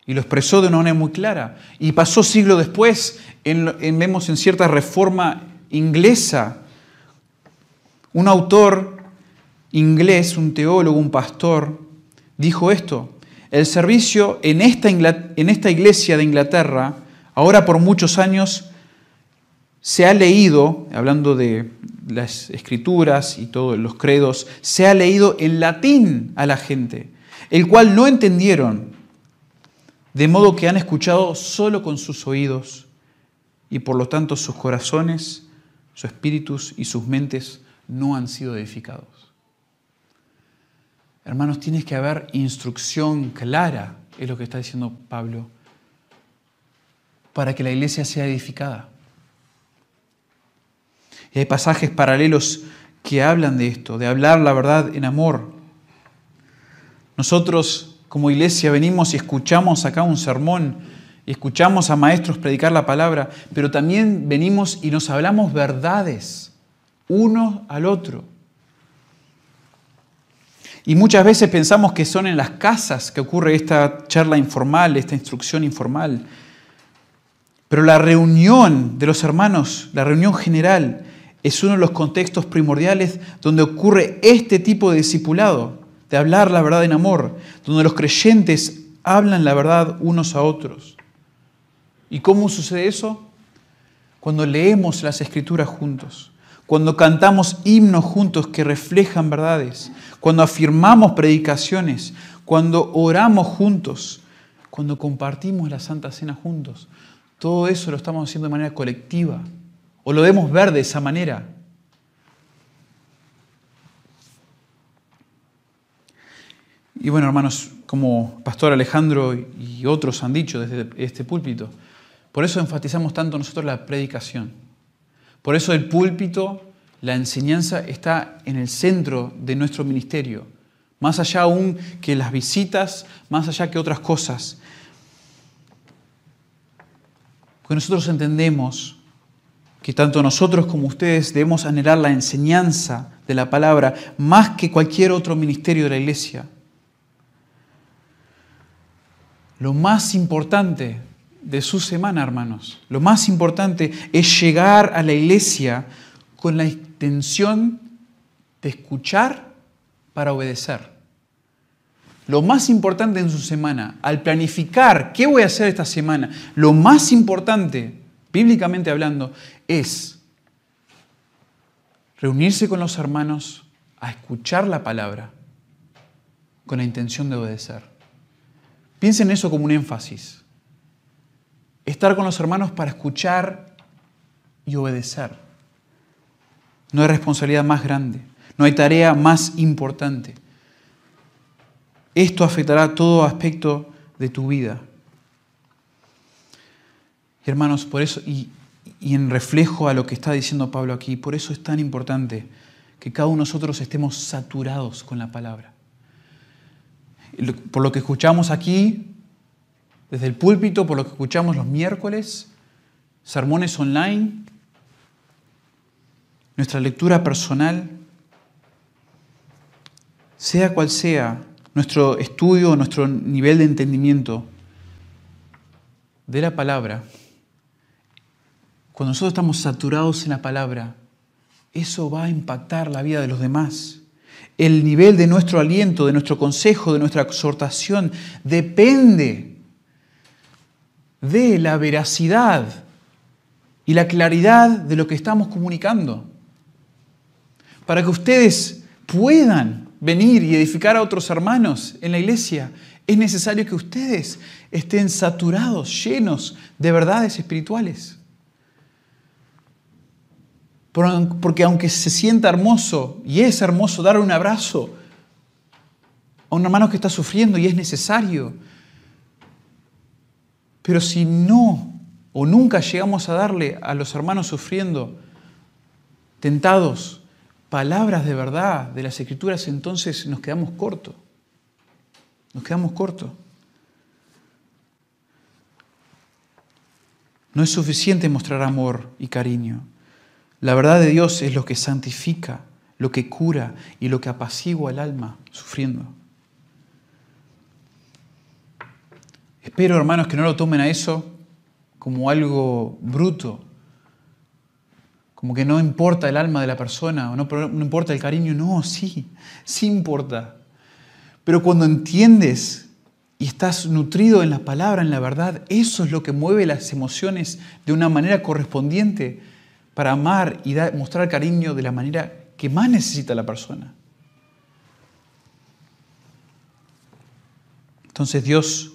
y lo expresó de una manera muy clara. Y pasó siglos después, vemos en cierta reforma inglesa, un autor inglés, un teólogo, un pastor, dijo esto, el servicio en esta, iglesia de Inglaterra, ahora por muchos años, se ha leído, hablando de las escrituras y todos los credos, se ha leído en latín a la gente, el cual no entendieron, de modo que han escuchado solo con sus oídos y por lo tanto sus corazones, sus espíritus y sus mentes no han sido edificados. Hermanos, tienes que haber instrucción clara, es lo que está diciendo Pablo. para que la iglesia sea edificada. Y hay pasajes paralelos que hablan de esto, de hablar la verdad en amor. Nosotros como iglesia venimos y escuchamos acá un sermón y escuchamos a maestros predicar la palabra, pero también venimos y nos hablamos verdades uno al otro. Y muchas veces pensamos que son en las casas que ocurre esta charla informal, esta instrucción informal. Pero la reunión de los hermanos, la reunión general, es uno de los contextos primordiales donde ocurre este tipo de discipulado, de hablar la verdad en amor, donde los creyentes hablan la verdad unos a otros. ¿Y cómo sucede eso? Cuando leemos las escrituras juntos, cuando cantamos himnos juntos que reflejan verdades, cuando afirmamos predicaciones, cuando oramos juntos, cuando compartimos la Santa Cena juntos. Todo eso lo estamos haciendo de manera colectiva o lo debemos ver de esa manera. Y bueno, hermanos, como Pastor Alejandro y otros han dicho desde este púlpito, por eso enfatizamos tanto nosotros la predicación. Por eso el púlpito, la enseñanza está en el centro de nuestro ministerio, más allá aún que las visitas, más allá que otras cosas. Porque nosotros entendemos que tanto nosotros como ustedes debemos anhelar la enseñanza de la palabra más que cualquier otro ministerio de la iglesia. Lo más importante de su semana, hermanos, lo más importante es llegar a la iglesia con la intención de escuchar para obedecer. Lo más importante en su semana, al planificar qué voy a hacer esta semana, lo más importante, bíblicamente hablando, es reunirse con los hermanos a escuchar la palabra con la intención de obedecer. Piensen eso como un énfasis. Estar con los hermanos para escuchar y obedecer. No hay responsabilidad más grande, no hay tarea más importante. Esto afectará todo aspecto de tu vida. hermanos, por eso, y, y en reflejo a lo que está diciendo Pablo aquí, por eso es tan importante que cada uno de nosotros estemos saturados con la palabra. Por lo que escuchamos aquí, desde el púlpito, por lo que escuchamos los miércoles, sermones online, nuestra lectura personal, sea cual sea nuestro estudio, nuestro nivel de entendimiento de la palabra, cuando nosotros estamos saturados en la palabra, eso va a impactar la vida de los demás. El nivel de nuestro aliento, de nuestro consejo, de nuestra exhortación, depende de la veracidad y la claridad de lo que estamos comunicando. Para que ustedes puedan venir y edificar a otros hermanos en la iglesia, es necesario que ustedes estén saturados, llenos de verdades espirituales. Porque aunque se sienta hermoso, y es hermoso dar un abrazo a un hermano que está sufriendo y es necesario, pero si no o nunca llegamos a darle a los hermanos sufriendo, tentados, palabras de verdad de las escrituras, entonces nos quedamos cortos. Nos quedamos cortos. No es suficiente mostrar amor y cariño. La verdad de Dios es lo que santifica, lo que cura y lo que apacigua el alma sufriendo. Espero, hermanos, que no lo tomen a eso como algo bruto, como que no importa el alma de la persona o no, importa el cariño. No, sí, sí importa. Pero cuando entiendes y estás nutrido en la palabra, en la verdad, eso es lo que mueve las emociones de una manera correspondiente para amar y mostrar cariño de la manera que más necesita la persona. Entonces Dios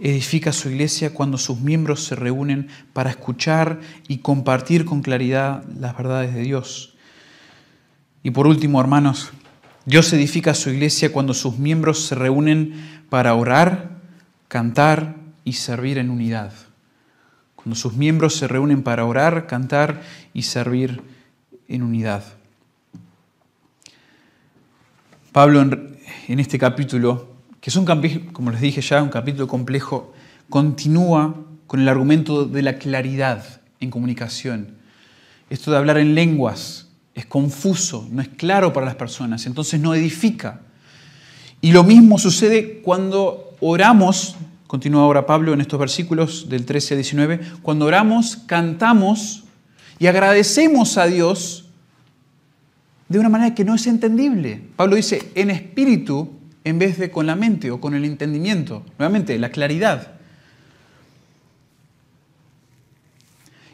edifica su iglesia cuando sus miembros se reúnen para escuchar y compartir con claridad las verdades de Dios. Y por último, hermanos, Dios edifica su iglesia cuando sus miembros se reúnen para orar, cantar y servir en unidad. cuando sus miembros se reúnen para orar, cantar y servir en unidad. Pablo en, este capítulo, que es un capítulo, como les dije ya, un capítulo complejo, continúa con el argumento de la claridad en comunicación. Esto de hablar en lenguas es confuso, no es claro para las personas, entonces no edifica. Y lo mismo sucede cuando oramos, continúa ahora Pablo en estos versículos del 13 al 19, cuando oramos, cantamos y agradecemos a Dios de una manera que no es entendible. Pablo dice en espíritu en vez de con la mente o con el entendimiento. Nuevamente, la claridad.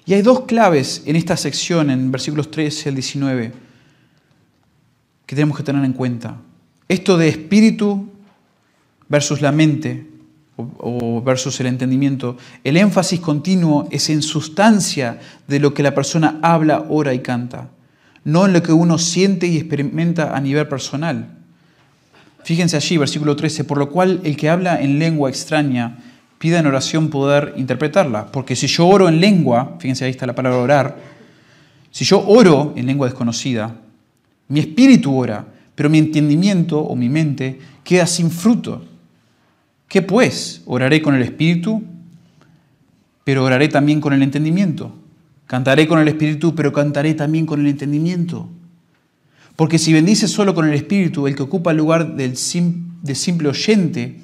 Y hay dos claves en esta sección, en versículos 13 al 19, que tenemos que tener en cuenta. Esto de espíritu versus la mente o versus el entendimiento, el énfasis continuo es en sustancia de lo que la persona habla, ora y canta no en lo que uno siente y experimenta a nivel personal. Fíjense allí, versículo 13, por lo cual el que habla en lengua extraña pida en oración poder interpretarla, porque si yo oro en lengua, fíjense ahí está la palabra orar, si yo oro en lengua desconocida, mi espíritu ora, pero mi entendimiento o mi mente queda sin fruto. ¿Qué pues? Oraré con el espíritu, pero oraré también con el entendimiento. Cantaré con el Espíritu, pero cantaré también con el entendimiento. Porque si bendices solo con el Espíritu, el que ocupa el lugar del de simple oyente,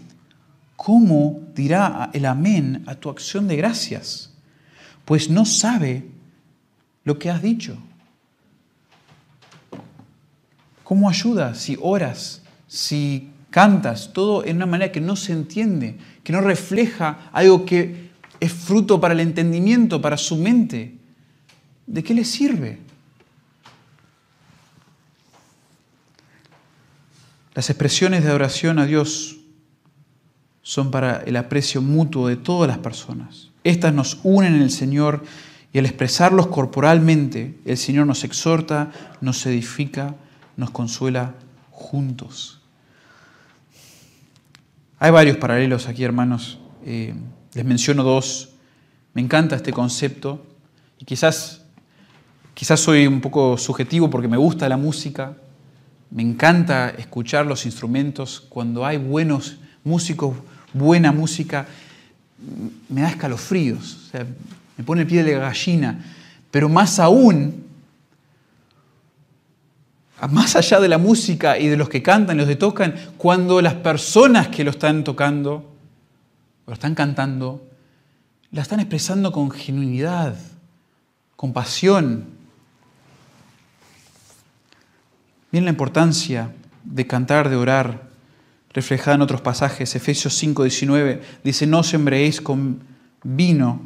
¿cómo dirá el amén a tu acción de gracias? Pues no sabe lo que has dicho. ¿Cómo ayuda si oras, si cantas, todo en una manera que no se entiende, que no refleja algo que es fruto para el entendimiento, para su mente? ¿de qué le sirve? Las expresiones de adoración a Dios son para el aprecio mutuo de todas las personas. Estas nos unen en el Señor y al expresarlos corporalmente, el Señor nos exhorta, nos edifica, nos consuela juntos. Hay varios paralelos aquí, hermanos. Eh, les menciono dos. Me encanta este concepto y quizás Quizás soy un poco subjetivo porque me gusta la música, me encanta escuchar los instrumentos. Cuando hay buenos músicos, buena música, me da escalofríos, me pone el pie de la gallina. Pero más aún, más allá de la música y de los que cantan los que tocan, cuando las personas que lo están tocando o lo están cantando, la están expresando con genuinidad, con pasión, Miren la importancia de cantar, de orar, reflejada en otros pasajes. Efesios 5, 19 dice, no os con vino,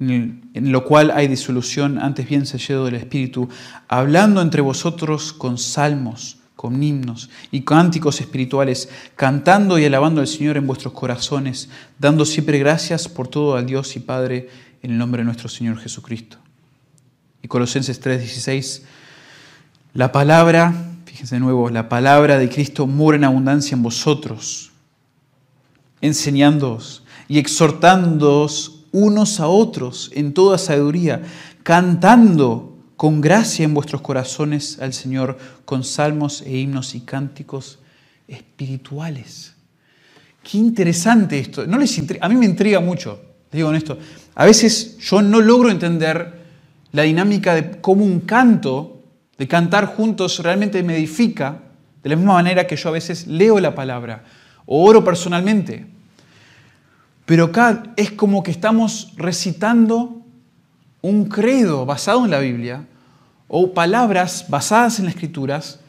en, lo cual hay disolución, antes bien sellado del Espíritu, hablando entre vosotros con salmos, con himnos y cánticos espirituales, cantando y alabando al Señor en vuestros corazones, dando siempre gracias por todo al Dios y Padre en el nombre de nuestro Señor Jesucristo. Y Colosenses 3, 16 la palabra, fíjense de nuevo, la palabra de Cristo mora en abundancia en vosotros, enseñándoos y exhortándoos unos a otros en toda sabiduría, cantando con gracia en vuestros corazones al Señor con salmos e himnos y cánticos espirituales. Qué interesante esto. No les a mí me intriga mucho, les digo esto. A veces yo no logro entender la dinámica de cómo un canto de cantar juntos realmente me edifica, de la misma manera que yo a veces leo la palabra o oro personalmente. Pero acá es como que estamos recitando un credo basado en la Biblia o palabras basadas en las escrituras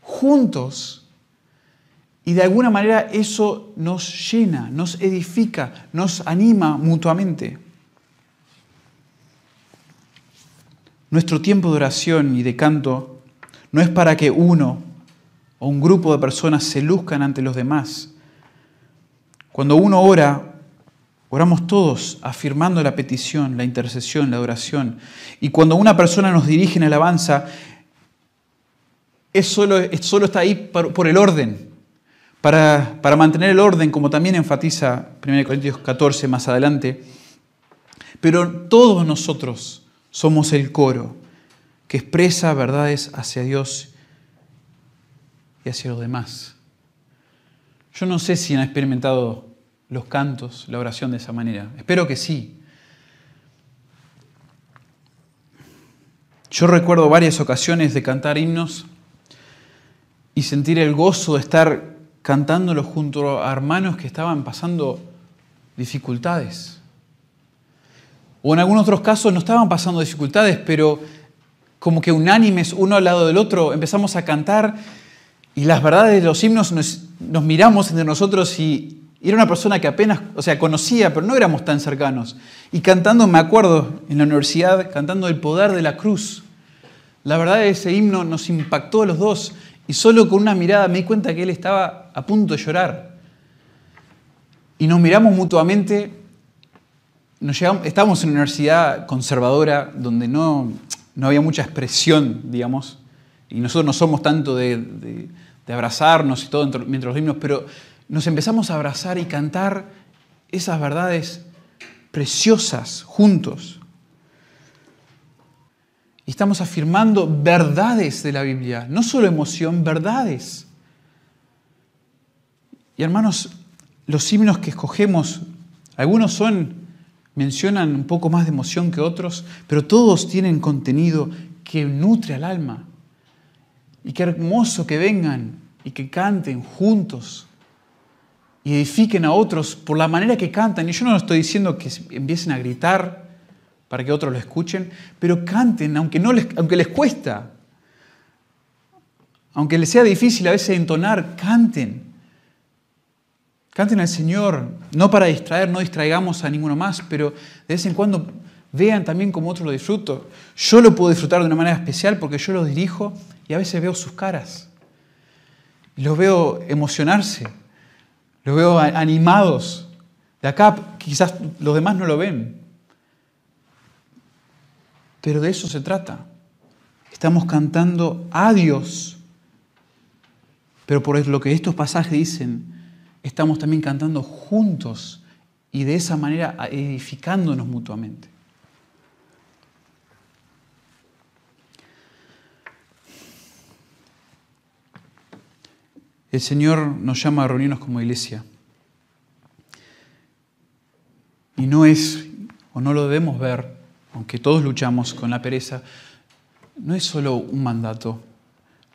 juntos. Y de alguna manera eso nos llena, nos edifica, nos anima mutuamente. Nuestro tiempo de oración y de canto no es para que uno o un grupo de personas se luzcan ante los demás. Cuando uno ora, oramos todos afirmando la petición, la intercesión, la oración. Y cuando una persona nos dirige en alabanza, es solo, solo está ahí por, el orden, para, para mantener el orden, como también enfatiza 1 Corintios 14 más adelante pero todos nosotros somos el coro que expresa verdades hacia Dios y hacia los demás. Yo no sé si han experimentado los cantos, la oración de esa manera. Espero que sí. Yo recuerdo varias ocasiones de cantar himnos y sentir el gozo de estar cantándolo junto a hermanos que estaban pasando dificultades. O en algunos otros casos no estaban pasando dificultades, pero como que unánimes, uno al lado del otro, empezamos a cantar y las verdades de los himnos nos, miramos entre nosotros y, era una persona que apenas, o sea, conocía, pero no éramos tan cercanos. Y cantando, me acuerdo, en la universidad, cantando el poder de la cruz. La verdad, de ese himno nos impactó a los dos. Y solo con una mirada me di cuenta que él estaba a punto de llorar. Y nos miramos mutuamente. Nos estábamos en una universidad conservadora donde no, no había mucha expresión, digamos. Y nosotros no somos tanto de, de abrazarnos y todo mientras los himnos, pero nos empezamos a abrazar y cantar esas verdades preciosas juntos. Y estamos afirmando verdades de la Biblia, no solo emoción, verdades. Y hermanos, los himnos que escogemos, algunos son, mencionan un poco más de emoción que otros, pero todos tienen contenido que nutre al alma. Y qué hermoso que vengan y que canten juntos y edifiquen a otros por la manera que cantan. Y yo no estoy diciendo que empiecen a gritar para que otros lo escuchen, pero canten, aunque, no les, aunque les cuesta, aunque les sea difícil a veces entonar, canten. Canten al Señor, no para distraer, no distraigamos a ninguno más, pero de vez en cuando vean también cómo otros lo disfruto. Yo lo puedo disfrutar de una manera especial porque yo los dirijo y a veces veo sus caras. Los veo emocionarse. Los veo animados. De acá quizás los demás no lo ven. Pero de eso se trata. Estamos cantando a Dios. Pero por lo que estos pasajes dicen, estamos también cantando juntos y de esa manera edificándonos mutuamente. El Señor nos llama a reunirnos como iglesia. Y no es, o no lo debemos ver, aunque todos luchamos con la pereza, no es solo un mandato,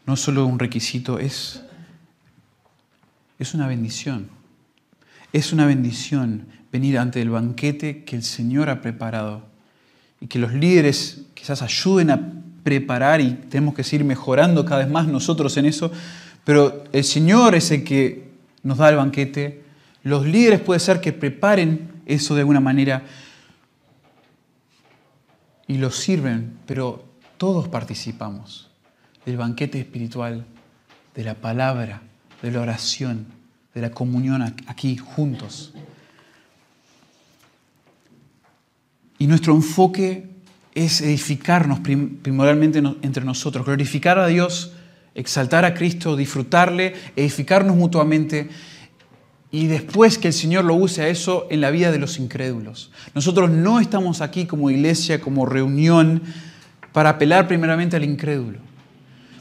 no es solo un requisito, es, es una bendición. Es una bendición venir ante el banquete que el Señor ha preparado y que los líderes quizás ayuden a preparar y tenemos que seguir mejorando cada vez más nosotros en eso, pero el Señor es el que nos da el banquete. Los líderes puede ser que preparen eso de alguna manera y lo sirven, pero todos participamos del banquete espiritual, de la palabra, de la oración, de la comunión aquí juntos. Y nuestro enfoque es edificarnos primordialmente entre nosotros, glorificar a Dios exaltar a Cristo, disfrutarle, edificarnos mutuamente y después que el Señor lo use a eso en la vida de los incrédulos. Nosotros no estamos aquí como iglesia, como reunión, para apelar primeramente al incrédulo.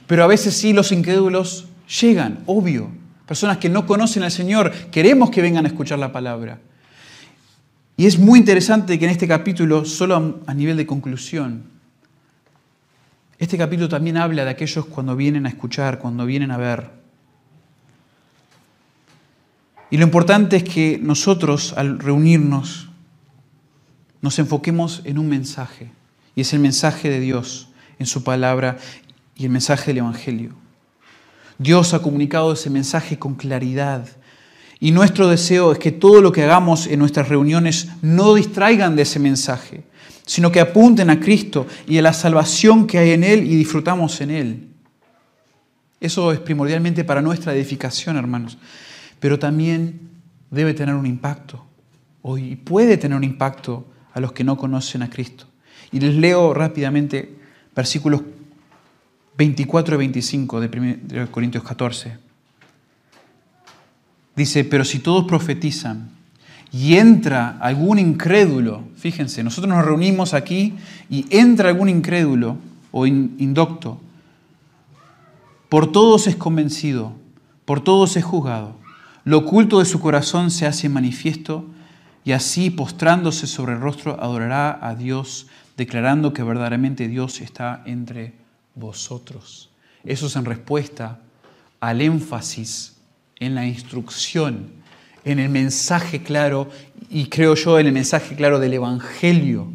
Pero a veces sí los incrédulos llegan, obvio. Personas que no conocen al Señor, queremos que vengan a escuchar la palabra. Y es muy interesante que en este capítulo, solo a nivel de conclusión, este capítulo también habla de aquellos cuando vienen a escuchar, cuando vienen a ver. Y lo importante es que nosotros al reunirnos nos enfoquemos en un mensaje, y es el mensaje de Dios en su palabra y el mensaje del Evangelio. Dios ha comunicado ese mensaje con claridad. Y nuestro deseo es que todo lo que hagamos en nuestras reuniones no distraigan de ese mensaje, sino que apunten a Cristo y a la salvación que hay en Él y disfrutamos en Él. Eso es primordialmente para nuestra edificación, hermanos, pero también debe tener un impacto, y puede tener un impacto a los que no conocen a Cristo. Y les leo rápidamente versículos 24 y 25 de Corintios 14. Dice, pero si todos profetizan y entra algún incrédulo, fíjense, nosotros nos reunimos aquí y entra algún incrédulo o indocto, por todos es convencido, por todos es juzgado, lo oculto de su corazón se hace manifiesto y así postrándose sobre el rostro adorará a Dios, declarando que verdaderamente Dios está entre vosotros. Eso es en respuesta al énfasis en la instrucción, en el mensaje claro, y creo yo en el mensaje claro del Evangelio.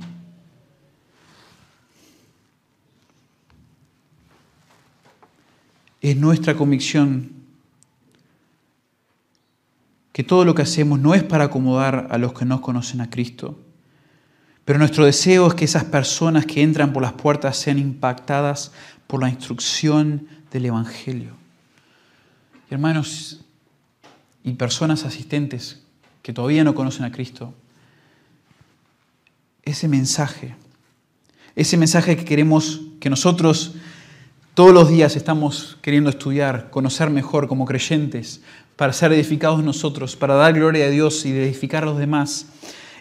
Es nuestra convicción que todo lo que hacemos no es para acomodar a los que no conocen a Cristo, pero nuestro deseo es que esas personas que entran por las puertas sean impactadas por la instrucción del Evangelio. Hermanos y personas asistentes que todavía no conocen a Cristo, ese mensaje, ese mensaje que queremos que nosotros todos los días estamos queriendo estudiar, conocer mejor como creyentes, para ser edificados nosotros, para dar gloria a Dios y edificar a los demás.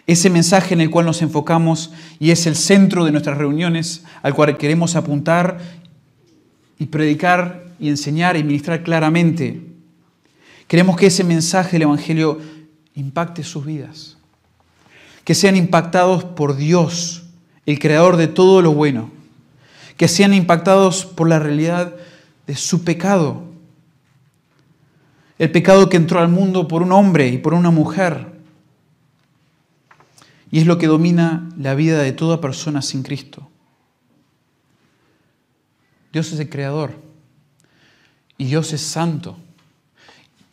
Ese mensaje en el cual nos enfocamos y es el centro de nuestras reuniones, al cual queremos apuntar y predicar y enseñar y ministrar claramente. Queremos que ese mensaje del Evangelio impacte sus vidas, que sean impactados por Dios, el creador de todo lo bueno, que sean impactados por la realidad de su pecado, el pecado que entró al mundo por un hombre y por una mujer, y es lo que domina la vida de toda persona sin Cristo. Dios es el creador y Dios es santo.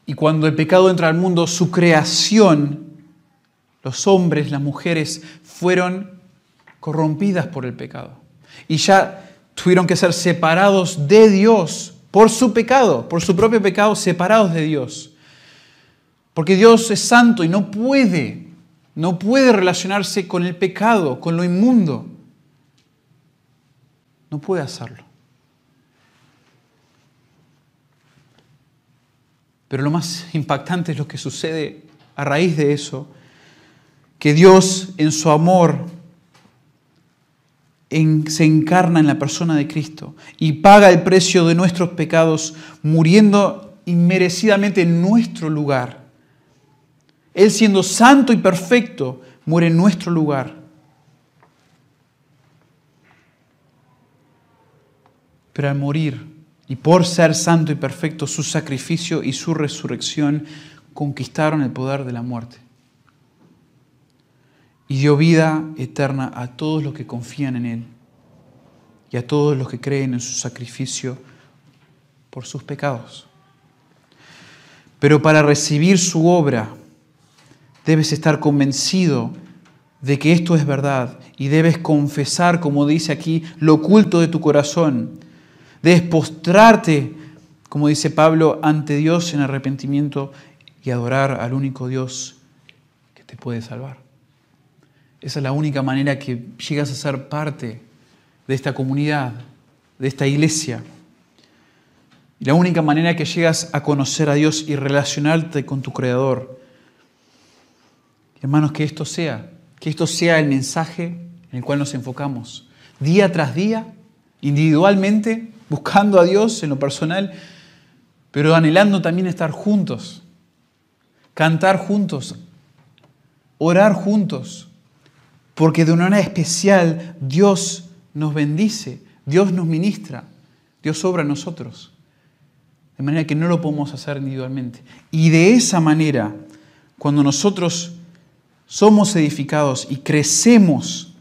Y cuando el pecado entra al mundo, su creación, los hombres, las mujeres, fueron corrompidas por el pecado. Y ya tuvieron que ser separados de Dios por su pecado, por su propio pecado, separados de Dios. Porque Dios es santo y no puede, no puede relacionarse con el pecado, con lo inmundo. No puede hacerlo. Pero lo más impactante es lo que sucede a raíz de eso, que Dios en su amor se encarna en la persona de Cristo y paga el precio de nuestros pecados muriendo inmerecidamente en nuestro lugar. Él siendo santo y perfecto, muere en nuestro lugar. Pero al morir, y por ser santo y perfecto, su sacrificio y su resurrección conquistaron el poder de la muerte. Y dio vida eterna a todos los que confían en Él y a todos los que creen en su sacrificio por sus pecados. Pero para recibir su obra, debes estar convencido de que esto es verdad y debes confesar, como dice aquí, lo oculto de tu corazón Debes postrarte, como dice Pablo, ante Dios en arrepentimiento y adorar al único Dios que te puede salvar. Esa es la única manera que llegas a ser parte de esta comunidad, de esta iglesia. Y la única manera que llegas a conocer a Dios y relacionarte con tu Creador. Hermanos, que esto sea, que esto sea el mensaje en el cual nos enfocamos, día tras día, individualmente buscando a Dios en lo personal, pero anhelando también estar juntos, cantar juntos, orar juntos, porque de una manera especial Dios nos bendice, Dios nos ministra, Dios obra en nosotros, de manera que no lo podemos hacer individualmente. Y de esa manera, cuando nosotros somos edificados y crecemos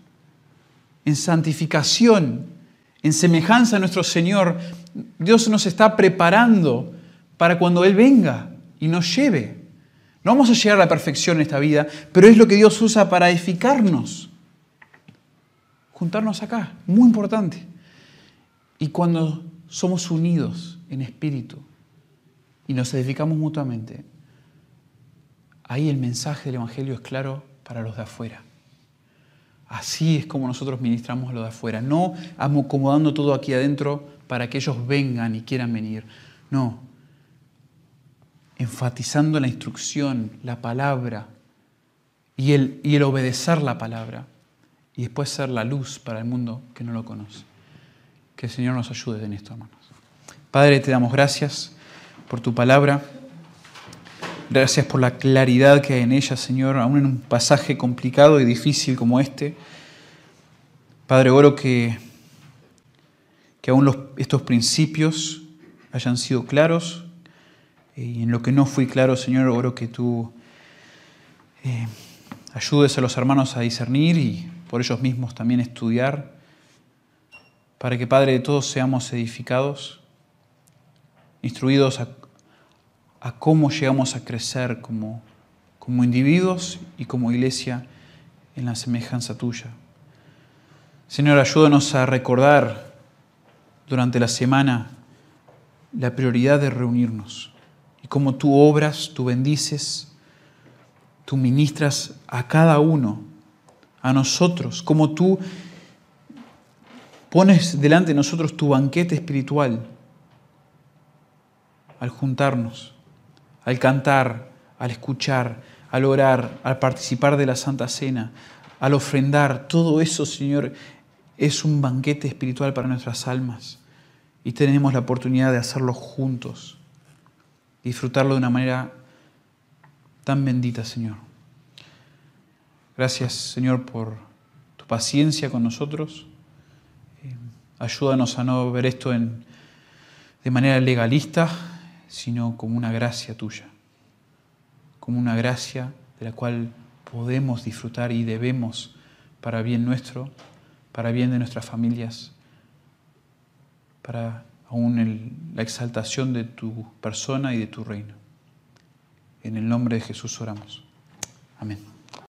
en santificación, en semejanza a nuestro Señor, Dios nos está preparando para cuando Él venga y nos lleve. No vamos a llegar a la perfección en esta vida, pero es lo que Dios usa para edificarnos. Juntarnos acá, muy importante. Y cuando somos unidos en espíritu y nos edificamos mutuamente, ahí el mensaje del Evangelio es claro para los de afuera. Así es como nosotros ministramos lo de afuera, no acomodando todo aquí adentro para que ellos vengan y quieran venir. No, enfatizando la instrucción, la palabra, y el, y el obedecer la palabra y después ser la luz para el mundo que no lo conoce. Que el Señor nos ayude en esto, hermanos. Padre, te damos gracias por tu palabra. Gracias por la claridad que hay en ella, Señor, aún en un pasaje complicado y difícil como este. Padre, oro que, que aún estos principios hayan sido claros y en lo que no fui claro, Señor, oro que tú eh, ayudes a los hermanos a discernir y por ellos mismos también estudiar, para que, Padre, todos seamos edificados, instruidos a, a cómo llegamos a crecer como, como individuos y como iglesia en la semejanza tuya. Señor, ayúdanos a recordar durante la semana la prioridad de reunirnos y cómo tú obras, tú bendices, tú ministras a cada uno, a nosotros, cómo tú pones delante de nosotros tu banquete espiritual al juntarnos, al cantar, al escuchar, al orar, al participar de la Santa Cena, al ofrendar, todo eso, Señor, es un banquete espiritual para nuestras almas y tenemos la oportunidad de hacerlo juntos disfrutarlo de una manera tan bendita, Señor. Gracias, Señor, por tu paciencia con nosotros. Eh, ayúdanos a no ver esto en, de manera legalista, sino como una gracia tuya, como una gracia de la cual podemos disfrutar y debemos para bien nuestro, para bien de nuestras familias, para aún la exaltación de tu persona y de tu reino. En el nombre de Jesús oramos. Amén.